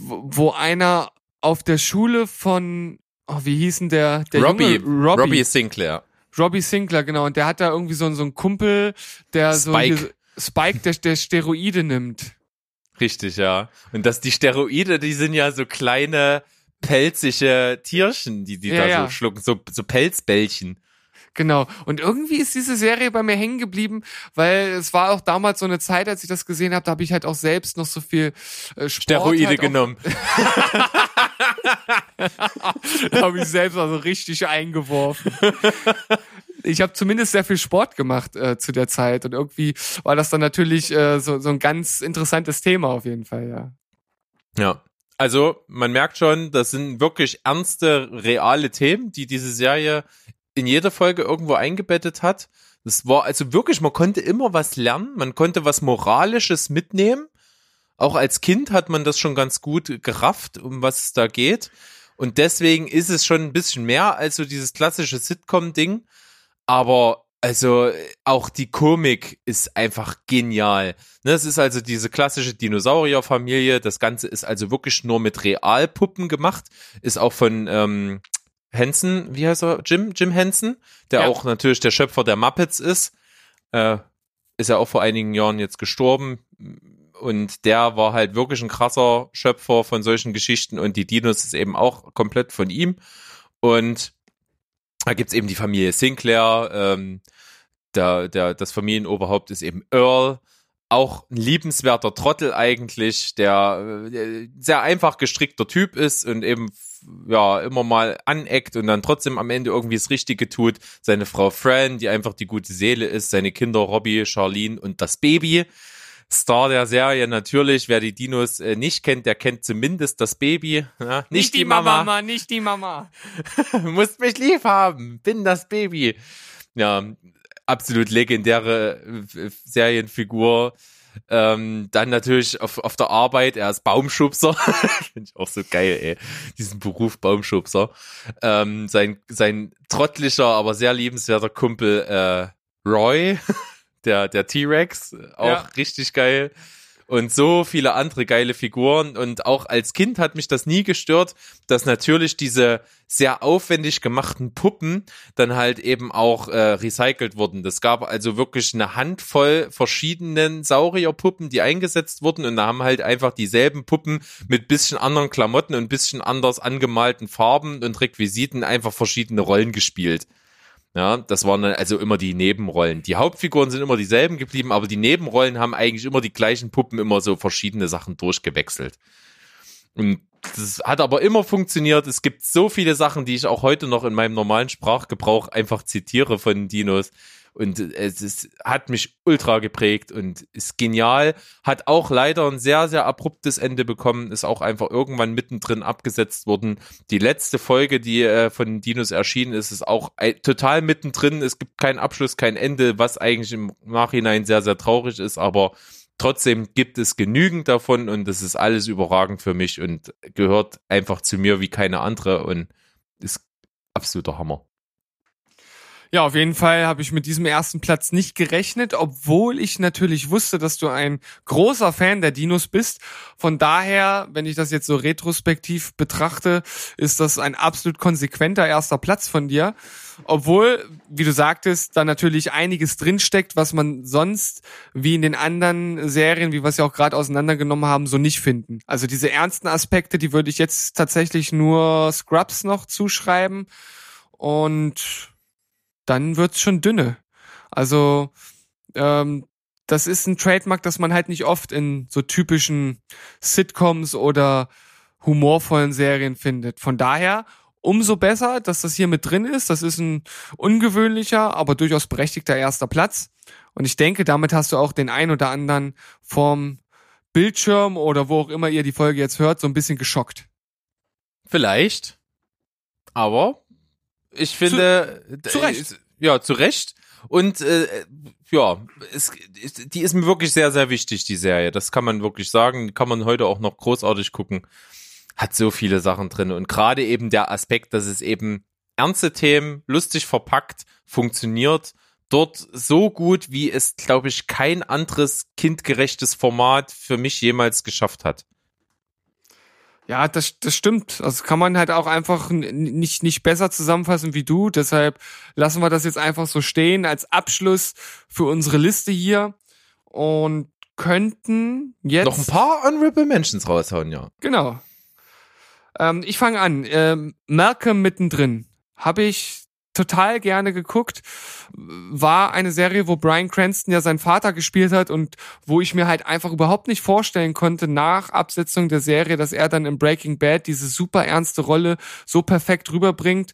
Speaker 1: wo einer auf der Schule von oh, wie hießen der der
Speaker 2: Robbie,
Speaker 1: Junge? Robbie
Speaker 2: Robbie Sinclair.
Speaker 1: Robbie Sinclair genau und der hat da irgendwie so so einen Kumpel, der so
Speaker 2: Spike.
Speaker 1: hier, Spike der der Steroide nimmt.
Speaker 2: Richtig, ja. Und dass die Steroide, die sind ja so kleine pelzige Tierchen, die die
Speaker 1: Ja,
Speaker 2: da
Speaker 1: ja.
Speaker 2: so schlucken, so, so Pelzbällchen.
Speaker 1: Genau. Und irgendwie ist diese Serie bei mir hängen geblieben, weil es war auch damals so eine Zeit, als ich das gesehen habe, da habe ich halt auch selbst noch so viel äh, Sport
Speaker 2: Steroide
Speaker 1: halt
Speaker 2: genommen. [laughs] [laughs]
Speaker 1: Da habe ich selbst also richtig eingeworfen. Ich habe zumindest sehr viel Sport gemacht äh, zu der Zeit und irgendwie war das dann natürlich äh, so, so ein ganz interessantes Thema auf jeden Fall, ja.
Speaker 2: Ja. Also, man merkt schon, das sind wirklich ernste, reale Themen, die diese Serie in jeder Folge irgendwo eingebettet hat. Das war also wirklich, man konnte immer was lernen, man konnte was Moralisches mitnehmen. Auch als Kind hat man das schon ganz gut gerafft, um was es da geht. Und deswegen ist es schon ein bisschen mehr als so dieses klassische Sitcom-Ding. Aber also auch die Komik ist einfach genial. Ne, es ist also diese klassische Dinosaurierfamilie. Das Ganze ist also wirklich nur mit Realpuppen gemacht. Ist auch von ähm, Henson, wie heißt er? Jim, Jim Henson, der
Speaker 1: Ja.
Speaker 2: auch natürlich der Schöpfer der Muppets ist. Äh, ist ja auch vor einigen Jahren jetzt gestorben. Und der war halt wirklich ein krasser Schöpfer von solchen Geschichten. Und die Dinos ist eben auch komplett von ihm. Und da gibt's eben die Familie Sinclair. Ähm, der, der, das Familienoberhaupt ist eben Earl. Auch ein liebenswerter Trottel eigentlich, der äh, sehr einfach gestrickter Typ ist und eben ja immer mal aneckt und dann trotzdem am Ende irgendwie das Richtige tut. Seine Frau Fran, die einfach die gute Seele ist, seine Kinder Robbie, Charlene und das Baby. Star der Serie natürlich, wer die Dinos äh, nicht kennt, der kennt zumindest das Baby. Ja, nicht, die, Mama.
Speaker 1: nicht die Mama. [laughs]
Speaker 2: musst mich lieb haben, bin das Baby. Ja, absolut legendäre äh, Serienfigur. Ähm, dann natürlich auf, auf der Arbeit, er ist Baumschubser. [laughs] Finde ich auch so geil, ey. Diesen Beruf Baumschubser. Ähm, sein, sein trottlicher, aber sehr liebenswerter Kumpel äh, Roy, [laughs] der, der T-Rex, auch
Speaker 1: Ja.
Speaker 2: richtig geil. Und so viele andere geile Figuren. Und auch als Kind hat mich das nie gestört, dass natürlich diese sehr aufwendig gemachten Puppen dann halt eben auch äh, recycelt wurden. Das gab also wirklich eine Handvoll verschiedenen Saurierpuppen, die eingesetzt wurden. Und da haben halt einfach dieselben Puppen mit bisschen anderen Klamotten und bisschen anders angemalten Farben und Requisiten einfach verschiedene Rollen gespielt. Ja, das waren dann also immer die Nebenrollen. Die Hauptfiguren sind immer dieselben geblieben, aber die Nebenrollen haben eigentlich immer die gleichen Puppen immer so verschiedene Sachen durchgewechselt. Und das hat aber immer funktioniert. Es gibt so viele Sachen, die ich auch heute noch in meinem normalen Sprachgebrauch einfach zitiere von Dinos. Und es ist, hat mich ultra geprägt und ist genial. Hat auch leider ein sehr, sehr abruptes Ende bekommen. Ist auch einfach irgendwann mittendrin abgesetzt worden. Die letzte Folge, die äh, von Dinos erschienen ist, ist auch äh, total mittendrin. Es gibt keinen Abschluss, kein Ende, was eigentlich im Nachhinein sehr, sehr traurig ist. Aber trotzdem gibt es genügend davon und das ist alles überragend für mich und gehört einfach zu mir wie keine andere und ist absoluter Hammer.
Speaker 1: Ja, auf jeden Fall habe ich mit diesem ersten Platz nicht gerechnet, obwohl ich natürlich wusste, dass du ein großer Fan der Dinos bist. Von daher, wenn ich das jetzt so retrospektiv betrachte, ist das ein absolut konsequenter erster Platz von dir. Obwohl, wie du sagtest, da natürlich einiges drinsteckt, was man sonst wie in den anderen Serien, wie wir es ja auch gerade auseinandergenommen haben, so nicht finden. Also diese ernsten Aspekte, die würde ich jetzt tatsächlich nur Scrubs noch zuschreiben. Und dann wird's schon dünne. Also ähm, das ist ein Trademark, das man halt nicht oft in so typischen Sitcoms oder humorvollen Serien findet. Von daher umso besser, dass das hier mit drin ist. Das ist ein ungewöhnlicher, aber durchaus berechtigter erster Platz. Und ich denke, damit hast du auch den ein oder anderen vom Bildschirm oder wo auch immer ihr die Folge jetzt hört, so ein bisschen geschockt.
Speaker 2: Vielleicht. Aber ich finde,
Speaker 1: zu Recht.
Speaker 2: äh, ja, zu Recht. Und äh, ja, es, die ist mir wirklich sehr, sehr wichtig, die Serie. Das kann man wirklich sagen. Kann man heute auch noch großartig gucken. Hat so viele Sachen drin. Und gerade eben der Aspekt, dass es eben ernste Themen, lustig verpackt, funktioniert. Dort so gut, wie es, glaube ich, kein anderes kindgerechtes Format für mich jemals geschafft hat.
Speaker 1: Ja, das, das stimmt. Also kann man halt auch einfach nicht, nicht besser zusammenfassen wie du. Deshalb lassen wir das jetzt einfach so stehen als Abschluss für unsere Liste hier und könnten jetzt.
Speaker 2: Noch ein paar Honorable Mentions raushauen, ja.
Speaker 1: Genau. Ähm, ich fange an. Ähm, Malcolm mittendrin. Habe ich total gerne geguckt. War eine Serie, wo Brian Cranston ja seinen Vater gespielt hat und wo ich mir halt einfach überhaupt nicht vorstellen konnte, nach Absetzung der Serie, dass er dann in Breaking Bad diese super ernste Rolle so perfekt rüberbringt.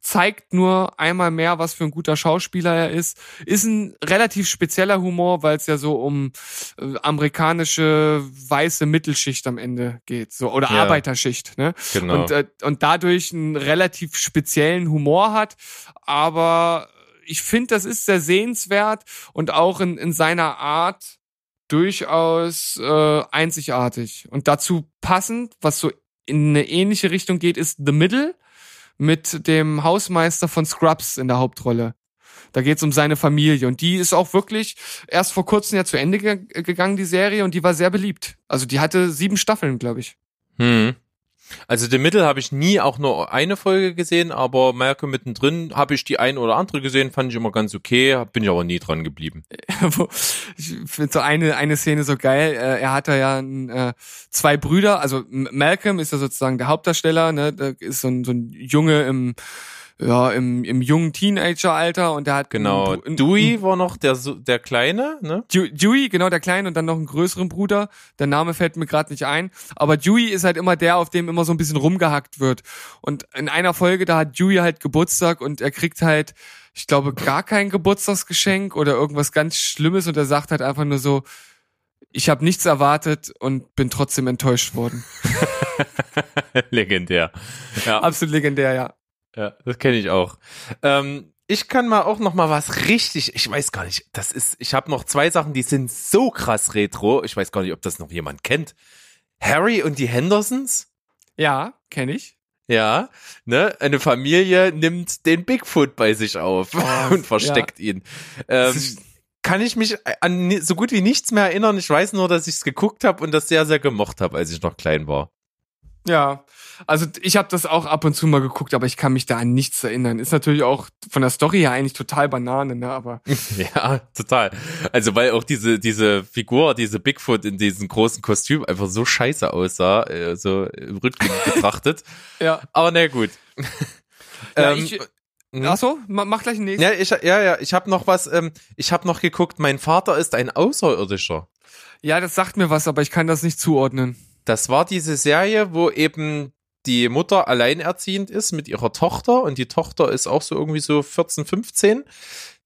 Speaker 1: Zeigt nur einmal mehr, was für ein guter Schauspieler er ist. Ist ein relativ spezieller Humor, weil es ja so um äh, amerikanische weiße Mittelschicht am Ende geht, so oder
Speaker 2: Ja.
Speaker 1: Arbeiterschicht, ne?
Speaker 2: Genau.
Speaker 1: Und äh, und dadurch einen relativ speziellen Humor hat, aber ich finde, das ist sehr sehenswert und auch in in seiner Art durchaus äh, einzigartig und dazu passend, was so in eine ähnliche Richtung geht, ist The Middle mit dem Hausmeister von Scrubs in der Hauptrolle. Da geht's um seine Familie und die ist auch wirklich erst vor kurzem ja zu Ende ge gegangen, die Serie, und die war sehr beliebt. Also die hatte sieben Staffeln, glaube ich.
Speaker 2: Hm. Also The Middle habe ich nie auch nur eine Folge gesehen, aber Malcolm mittendrin habe ich die ein oder andere gesehen, fand ich immer ganz okay, bin ich aber nie dran geblieben. [laughs]
Speaker 1: Ich finde so eine, eine Szene so geil. Äh, er hat da ja äh, zwei Brüder, also Malcolm ist ja sozusagen der Hauptdarsteller, ne? Da ist so ein, so ein Junge im, ja, im, im jungen Teenager-Alter und der hat
Speaker 2: Genau.
Speaker 1: einen
Speaker 2: Dewey war noch der der Kleine, ne?
Speaker 1: Dew- Dewey, genau, der Kleine und dann noch einen größeren Bruder. Der Name fällt mir gerade nicht ein. Aber Dewey ist halt immer der, auf dem immer so ein bisschen rumgehackt wird. Und in einer Folge, da hat Dewey halt Geburtstag und er kriegt halt, ich glaube, gar kein Geburtstagsgeschenk oder irgendwas ganz Schlimmes und er sagt halt einfach nur so, ich habe nichts erwartet und bin trotzdem enttäuscht worden. [laughs]
Speaker 2: Legendär. Ja,
Speaker 1: Absolut legendär, ja.
Speaker 2: Ja das kenne ich auch. Ähm, ich kann mal auch noch mal was richtig, ich weiß gar nicht, das ist, ich habe noch zwei Sachen, die sind so krass retro, ich weiß gar nicht, ob das noch jemand kennt. Harry und die Hendersons?
Speaker 1: Ja, kenne ich.
Speaker 2: Ja, ne, eine Familie nimmt den Bigfoot bei sich auf [laughs] und versteckt ihn. Ähm, kann ich mich an so gut wie nichts mehr erinnern. Ich weiß nur, dass ich es geguckt habe und das sehr, sehr gemocht habe, als ich noch klein war.
Speaker 1: Ja, also ich habe das auch ab und zu mal geguckt, aber ich kann mich da an nichts erinnern. Ist natürlich auch von der Story her eigentlich total Banane, ne? Aber [laughs]
Speaker 2: Ja, total. Also weil auch diese diese Figur, diese Bigfoot in diesem großen Kostüm einfach so scheiße aussah, äh, so im Rückblick [laughs] betrachtet.
Speaker 1: ja.
Speaker 2: Aber na gut.
Speaker 1: ja
Speaker 2: Ähm,
Speaker 1: ich,
Speaker 2: mhm.
Speaker 1: ach so, ma- mach gleich einen nächsten.
Speaker 2: Ja, ich, ja, ja, ich habe noch was, ähm, ich habe noch geguckt, mein Vater ist ein Außerirdischer.
Speaker 1: Ja, das sagt mir was, aber ich kann das nicht zuordnen.
Speaker 2: Das war diese Serie, wo eben die Mutter alleinerziehend ist mit ihrer Tochter und die Tochter ist auch so irgendwie so 14, 15.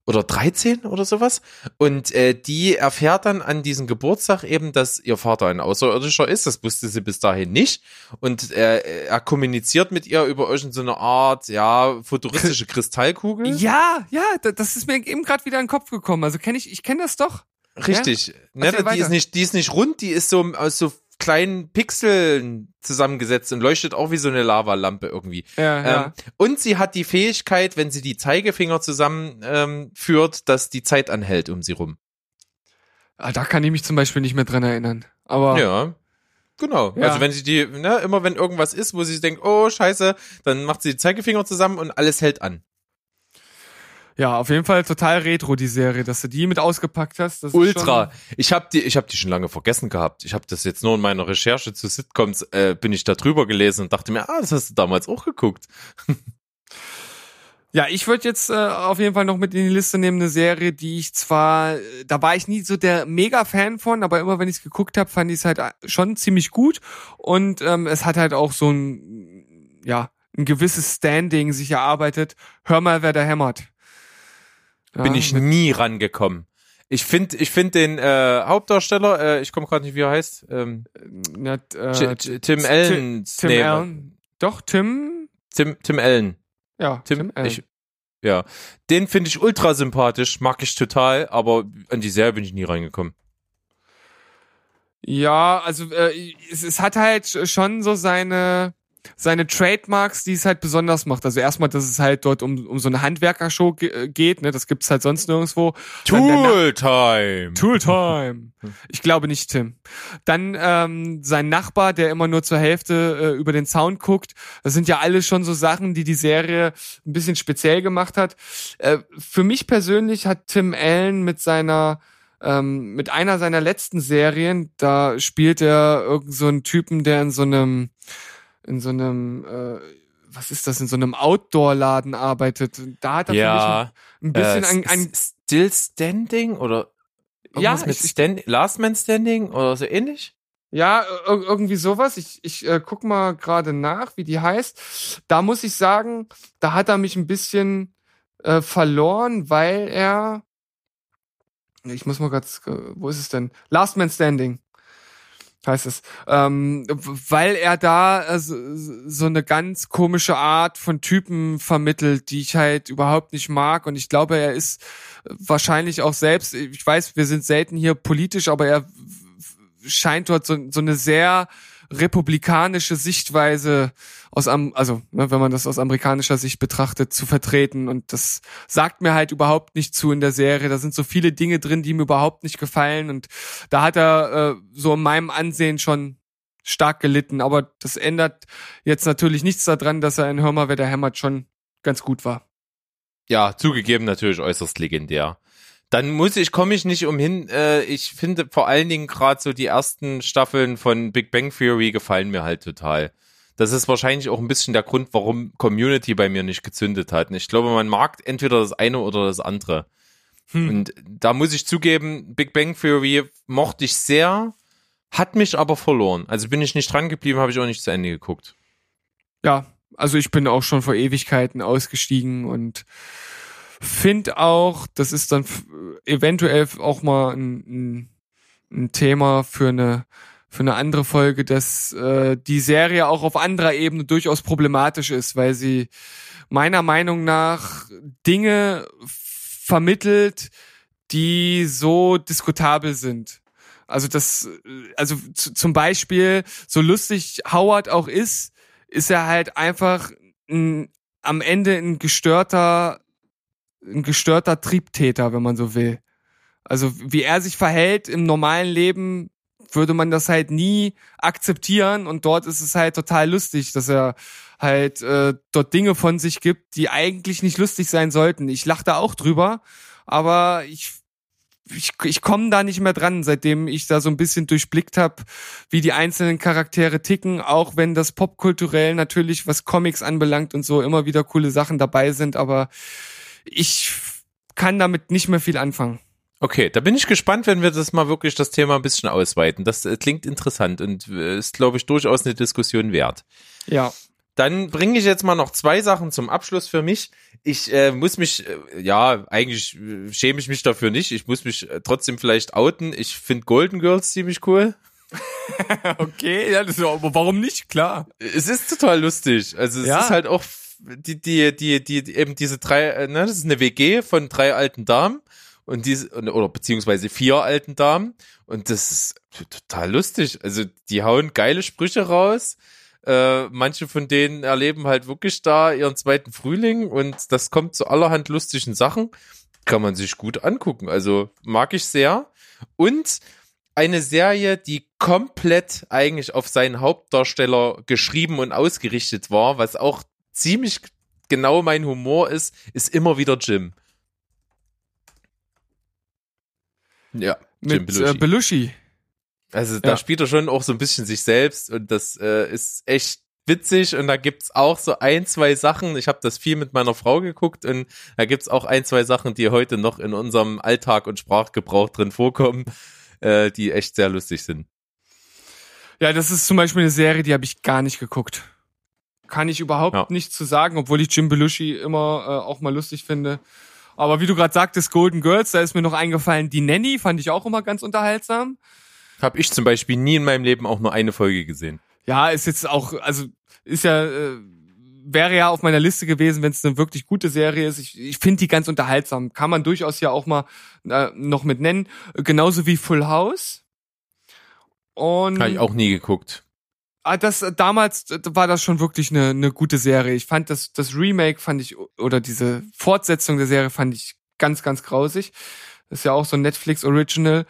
Speaker 2: oder 13 oder sowas. Und äh, die erfährt dann an diesem Geburtstag eben, dass ihr Vater ein Außerirdischer ist. Das wusste sie bis dahin nicht. Und äh, er kommuniziert mit ihr über irgendeine Art, ja, futuristische Kristallkugel.
Speaker 1: Ja, ja, da- das ist mir eben gerade wieder in den Kopf gekommen. Also kenne ich, ich kenne das doch.
Speaker 2: Richtig. Ne,
Speaker 1: Erzähl
Speaker 2: die
Speaker 1: weiter.
Speaker 2: ist nicht, die ist nicht rund, die ist so aus so kleinen Pixeln zusammengesetzt und leuchtet auch wie so eine Lavalampe irgendwie.
Speaker 1: Ja, ja.
Speaker 2: Ähm, und sie hat die Fähigkeit, wenn sie die Zeigefinger zusammen ähm, führt, dass die Zeit anhält um sie rum.
Speaker 1: Ah, da kann ich mich zum Beispiel nicht mehr dran erinnern. Aber
Speaker 2: Ja. Genau.
Speaker 1: Ja.
Speaker 2: Also wenn sie die, ne, immer wenn irgendwas ist, wo sie denkt, oh scheiße, dann macht sie die Zeigefinger zusammen und alles hält an.
Speaker 1: Ja, auf jeden Fall total retro, die Serie, dass du die mit ausgepackt hast.
Speaker 2: Ultra. Ich habe die, ich habe die schon lange vergessen gehabt. Ich habe das jetzt nur in meiner Recherche zu Sitcoms äh, bin ich da drüber gelesen und dachte mir, ah, das hast du damals auch geguckt.
Speaker 1: ja, ich würde jetzt äh, auf jeden Fall noch mit in die Liste nehmen, eine Serie, die ich zwar, äh, da war ich nie so der Mega-Fan von, aber immer wenn ich es geguckt habe, fand ich es halt äh, schon ziemlich gut. Und ähm, es hat halt auch so ein, ja, ein gewisses Standing sich erarbeitet. Hör mal, wer da hämmert. Ja,
Speaker 2: bin ich nie rangekommen. Ich finde, ich finde den äh, Hauptdarsteller, äh, ich komme gerade nicht, wie er heißt, ähm,
Speaker 1: Ja, äh,
Speaker 2: J- Tim Allen.
Speaker 1: Tim Allen. Doch, Tim.
Speaker 2: Tim, Tim Allen.
Speaker 1: Ja,
Speaker 2: Tim,
Speaker 1: Tim, Allen.
Speaker 2: ich, ja, den finde ich ultra sympathisch, mag ich total, aber an die Serie bin ich nie reingekommen.
Speaker 1: Ja, also äh, es, es hat halt schon so seine seine Trademarks, die es halt besonders macht. Also erstmal, dass es halt dort um, um so eine Handwerkershow ge äh, geht, ne? Das gibt's halt sonst nirgendwo.
Speaker 2: Tooltime.
Speaker 1: Tooltime. Ich glaube nicht, Tim. Dann ähm, sein Nachbar, der immer nur zur Hälfte äh, über den Sound guckt. Das sind ja alles schon so Sachen, die die Serie ein bisschen speziell gemacht hat. Äh, für mich persönlich hat Tim Allen mit seiner ähm, mit einer seiner letzten Serien, da spielt er irgend so einen Typen, der in so einem in so einem äh, was ist das in so einem Outdoor-Laden arbeitet. Da hat er
Speaker 2: Ja,
Speaker 1: für mich ein, ein bisschen
Speaker 2: äh,
Speaker 1: ein, ein
Speaker 2: Still Standing oder
Speaker 1: Ja,
Speaker 2: mit
Speaker 1: ich-
Speaker 2: Stand Last Man Standing oder so ähnlich?
Speaker 1: Ja, ir- irgendwie sowas. Ich, ich äh, guck mal gerade nach, wie die heißt. Da muss ich sagen, da hat er mich ein bisschen äh, verloren, weil er. Ich muss mal ganz, äh, wo ist es denn? Last Man Standing heißt es. Ähm, weil er da äh, so, so eine ganz komische Art von Typen vermittelt, die ich halt überhaupt nicht mag. Und ich glaube, er ist wahrscheinlich auch selbst, ich weiß, wir sind selten hier politisch, aber er scheint dort so, so eine sehr republikanische Sichtweise aus am also ne, wenn man das aus amerikanischer Sicht betrachtet zu vertreten. Und das sagt mir halt überhaupt nicht zu in der Serie. Da sind so viele Dinge drin die mir überhaupt nicht gefallen. Und da hat er äh, so in meinem Ansehen schon stark gelitten. Aber das ändert jetzt natürlich nichts daran dass er in Hör mal wer der hämmert schon ganz gut war.
Speaker 2: Ja, zugegeben natürlich äußerst legendär. Dann muss ich, komme ich nicht umhin. Äh, ich finde vor allen Dingen gerade so die ersten Staffeln von Big Bang Theory gefallen mir halt total. Das ist wahrscheinlich auch ein bisschen der Grund, warum Community bei mir nicht gezündet hat. Und ich glaube, man mag entweder das eine oder das andere.
Speaker 1: Hm.
Speaker 2: Und da muss ich zugeben, Big Bang Theory mochte ich sehr, hat mich aber verloren. Also bin ich nicht dran geblieben, habe ich auch nicht zu Ende geguckt.
Speaker 1: ja, also ich bin auch schon vor Ewigkeiten ausgestiegen und finde auch, das ist dann eventuell auch mal ein, ein, Thema für eine für eine andere Folge, dass äh, die Serie auch auf anderer Ebene durchaus problematisch ist, weil sie meiner Meinung nach Dinge vermittelt, die so diskutabel sind. Also das, also zum Beispiel, so lustig Howard auch ist, ist er halt einfach ein, am Ende ein gestörter, ein gestörter Triebtäter, wenn man so will. Also wie er sich verhält im normalen Leben, würde man das halt nie akzeptieren und dort ist es halt total lustig, dass er halt äh, dort Dinge von sich gibt, die eigentlich nicht lustig sein sollten. Ich lache da auch drüber, aber ich ich, ich komme da nicht mehr dran, seitdem ich da so ein bisschen durchblickt habe, wie die einzelnen Charaktere ticken, auch wenn das popkulturell natürlich, was Comics anbelangt und so, immer wieder coole Sachen dabei sind, aber ich kann damit nicht mehr viel anfangen.
Speaker 2: Okay, da bin ich gespannt, wenn wir das mal wirklich das Thema ein bisschen ausweiten. Das äh, klingt interessant und äh, ist, glaube ich, durchaus eine Diskussion wert.
Speaker 1: Ja.
Speaker 2: Dann bringe ich jetzt mal noch zwei Sachen zum Abschluss für mich. Ich äh, muss mich, äh, ja, eigentlich äh, schäme ich mich dafür nicht. Ich muss mich trotzdem vielleicht outen. Ich finde Golden Girls ziemlich cool. [laughs]
Speaker 1: Okay, ja, das, aber warum nicht? Klar.
Speaker 2: Es ist total lustig. Also es
Speaker 1: Ja.
Speaker 2: ist halt auch die, die, die, die, eben diese drei, äh, ne, das ist eine WG von drei alten Damen und diese, oder beziehungsweise vier alten Damen und das ist total lustig. Also die hauen geile Sprüche raus. Äh, manche von denen erleben halt wirklich da ihren zweiten Frühling und das kommt zu allerhand lustigen Sachen. Kann man sich gut angucken. Also mag ich sehr. Und eine Serie, die komplett eigentlich auf seinen Hauptdarsteller geschrieben und ausgerichtet war, was auch ziemlich genau mein Humor ist, ist immer wieder Jim. Ja, Jim
Speaker 1: Mit äh, Belushi.
Speaker 2: also da
Speaker 1: Ja.
Speaker 2: spielt er schon auch so ein bisschen sich selbst und das äh, ist echt witzig und da gibt's auch so ein, zwei Sachen. Ich habe das viel mit meiner Frau geguckt und da gibt's auch ein, zwei Sachen, die heute noch in unserem Alltag und Sprachgebrauch drin vorkommen, äh, die echt sehr lustig sind.
Speaker 1: Ja, das ist zum Beispiel eine Serie, die habe ich gar nicht geguckt. Kann ich überhaupt
Speaker 2: Ja.
Speaker 1: nichts zu sagen, obwohl ich Jim Belushi immer äh, auch mal lustig finde. Aber wie du gerade sagtest, Golden Girls, da ist mir noch eingefallen, die Nanny fand ich auch immer ganz unterhaltsam.
Speaker 2: Habe ich zum Beispiel nie in meinem Leben auch nur eine Folge gesehen.
Speaker 1: Ja, ist jetzt auch, also ist ja, äh, wäre ja auf meiner Liste gewesen, wenn es eine wirklich gute Serie ist. Ich, ich finde die ganz unterhaltsam. Kann man durchaus ja auch mal äh, noch mit nennen. Genauso wie Full House. Und
Speaker 2: Habe ich auch nie geguckt.
Speaker 1: Ah, das äh, damals äh, war das schon wirklich eine, eine gute Serie. Ich fand das das Remake fand ich oder diese Fortsetzung der Serie fand ich ganz ganz grausig. Das ist ja auch so ein Netflix Original.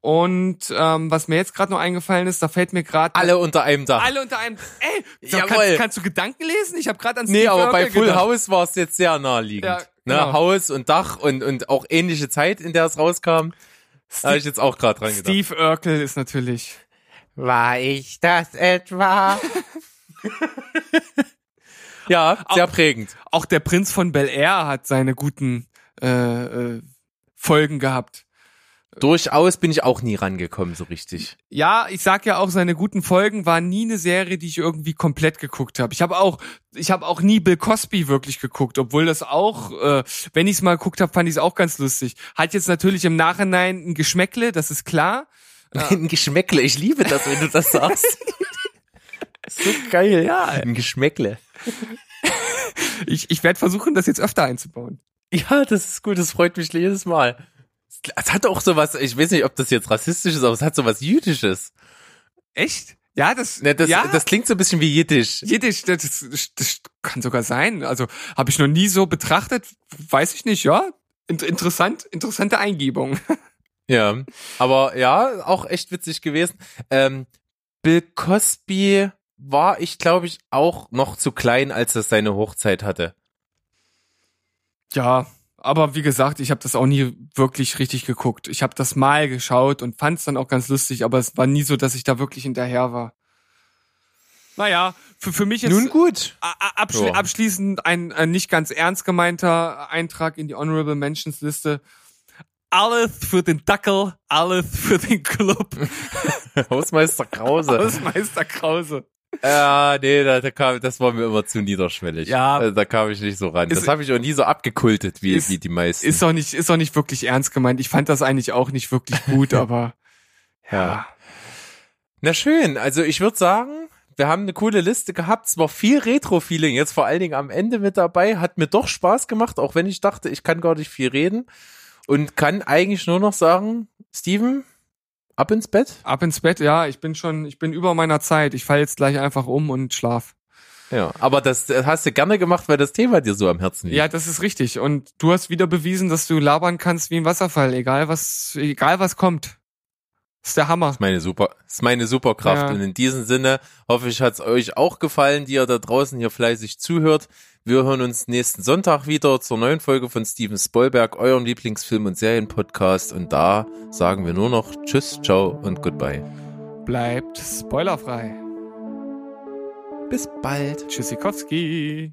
Speaker 1: Und ähm, was mir jetzt gerade noch eingefallen ist, da fällt mir gerade
Speaker 2: Alle unter einem Dach.
Speaker 1: alle unter einem. Ey, so,
Speaker 2: Jawohl.
Speaker 1: kannst, kannst du Gedanken lesen? Ich habe gerade an
Speaker 2: Nee,
Speaker 1: Steve
Speaker 2: aber bei
Speaker 1: Urkel
Speaker 2: Full
Speaker 1: gedacht.
Speaker 2: House war es jetzt sehr naheliegend.
Speaker 1: Ja,
Speaker 2: ne?
Speaker 1: genau.
Speaker 2: Haus und Dach und, und auch ähnliche Zeit, in der es rauskam. Da habe ich jetzt auch gerade dran gedacht.
Speaker 1: Steve Urkel ist natürlich.
Speaker 2: War ich das etwa? [laughs] ja, sehr prägend.
Speaker 1: Auch der Prinz von Bel Air hat seine guten äh, äh, Folgen gehabt.
Speaker 2: Durchaus bin ich auch nie rangekommen, so richtig.
Speaker 1: Ja, ich sag ja auch, seine guten Folgen waren nie eine Serie, die ich irgendwie komplett geguckt habe. Ich habe auch, ich habe auch nie Bill Cosby wirklich geguckt, obwohl das auch, äh, wenn ich es mal geguckt habe, fand ich es auch ganz lustig. Hat jetzt natürlich im Nachhinein ein Geschmäckle, das ist klar.
Speaker 2: Ein Geschmäckle, ich liebe das, wenn du das sagst. [laughs] so geil, ja. Ein Geschmäckle.
Speaker 1: Ich, ich werde versuchen, das jetzt öfter einzubauen.
Speaker 2: Ja, das ist gut, das freut mich jedes Mal. Es hat auch sowas, ich weiß nicht, ob das jetzt rassistisch ist, aber es hat sowas Jüdisches.
Speaker 1: Echt? Ja, das,
Speaker 2: Ne, das,
Speaker 1: ja,
Speaker 2: das klingt so ein bisschen wie Jiddisch.
Speaker 1: Jiddisch, das, das, das kann sogar sein. Also habe ich noch nie so betrachtet. Weiß ich nicht, ja. In, interessant, interessante Eingebung. [laughs]
Speaker 2: Ja, aber ja, auch echt witzig gewesen. Ähm, Bill Cosby war ich, glaube ich, auch noch zu klein, als es seine Hochzeit hatte.
Speaker 1: Ja, aber wie gesagt, ich habe das auch nie wirklich richtig geguckt. Ich habe das mal geschaut und fand es dann auch ganz lustig, aber es war nie so, dass ich da wirklich hinterher war. Naja, für, für mich ist
Speaker 2: Nun gut.
Speaker 1: abschli abschließend ein, ein nicht ganz ernst gemeinter Eintrag in die Honorable Mentions Liste. Alles für den Dackel, alles für den Club. [laughs]
Speaker 2: Hausmeister Krause.
Speaker 1: Hausmeister Krause.
Speaker 2: Ja, nee, da, da kam, das war mir immer zu niederschwellig.
Speaker 1: Ja.
Speaker 2: Also, da kam ich nicht so ran.
Speaker 1: Ist-
Speaker 2: das habe ich auch nie so abgekultet wie,
Speaker 1: Ist-
Speaker 2: wie die meisten.
Speaker 1: Ist doch nicht, ist doch nicht wirklich ernst gemeint. Ich fand das eigentlich auch nicht wirklich gut, [laughs] aber
Speaker 2: ja. Na schön, also ich würde sagen, wir haben eine coole Liste gehabt. Es war viel Retro-Feeling, jetzt vor allen Dingen am Ende mit dabei. Hat mir doch Spaß gemacht, auch wenn ich dachte, ich kann gar nicht viel reden. Und kann eigentlich nur noch sagen, Steven, ab ins Bett.
Speaker 1: ab ins Bett. Ja, ich bin schon, ich bin über meiner Zeit. Ich falle jetzt gleich einfach um und schlaf.
Speaker 2: Ja, aber das, das hast du gerne gemacht, weil das Thema dir so am Herzen liegt.
Speaker 1: Ja, das ist richtig. Und du hast wieder bewiesen, dass du labern kannst wie ein Wasserfall, egal was, egal was kommt. Ist der Hammer.
Speaker 2: ist meine super, ist meine Superkraft.
Speaker 1: Ja.
Speaker 2: Und in diesem Sinne hoffe ich, hat's euch auch gefallen, die ihr da draußen hier fleißig zuhört. Wir hören uns nächsten Sonntag wieder zur neuen Folge von Steven Spoilberg, eurem Lieblingsfilm- und Serienpodcast. Und da sagen wir nur noch Tschüss, ciao und goodbye.
Speaker 1: Bleibt spoilerfrei.
Speaker 2: Bis bald.
Speaker 1: Tschüssikowski.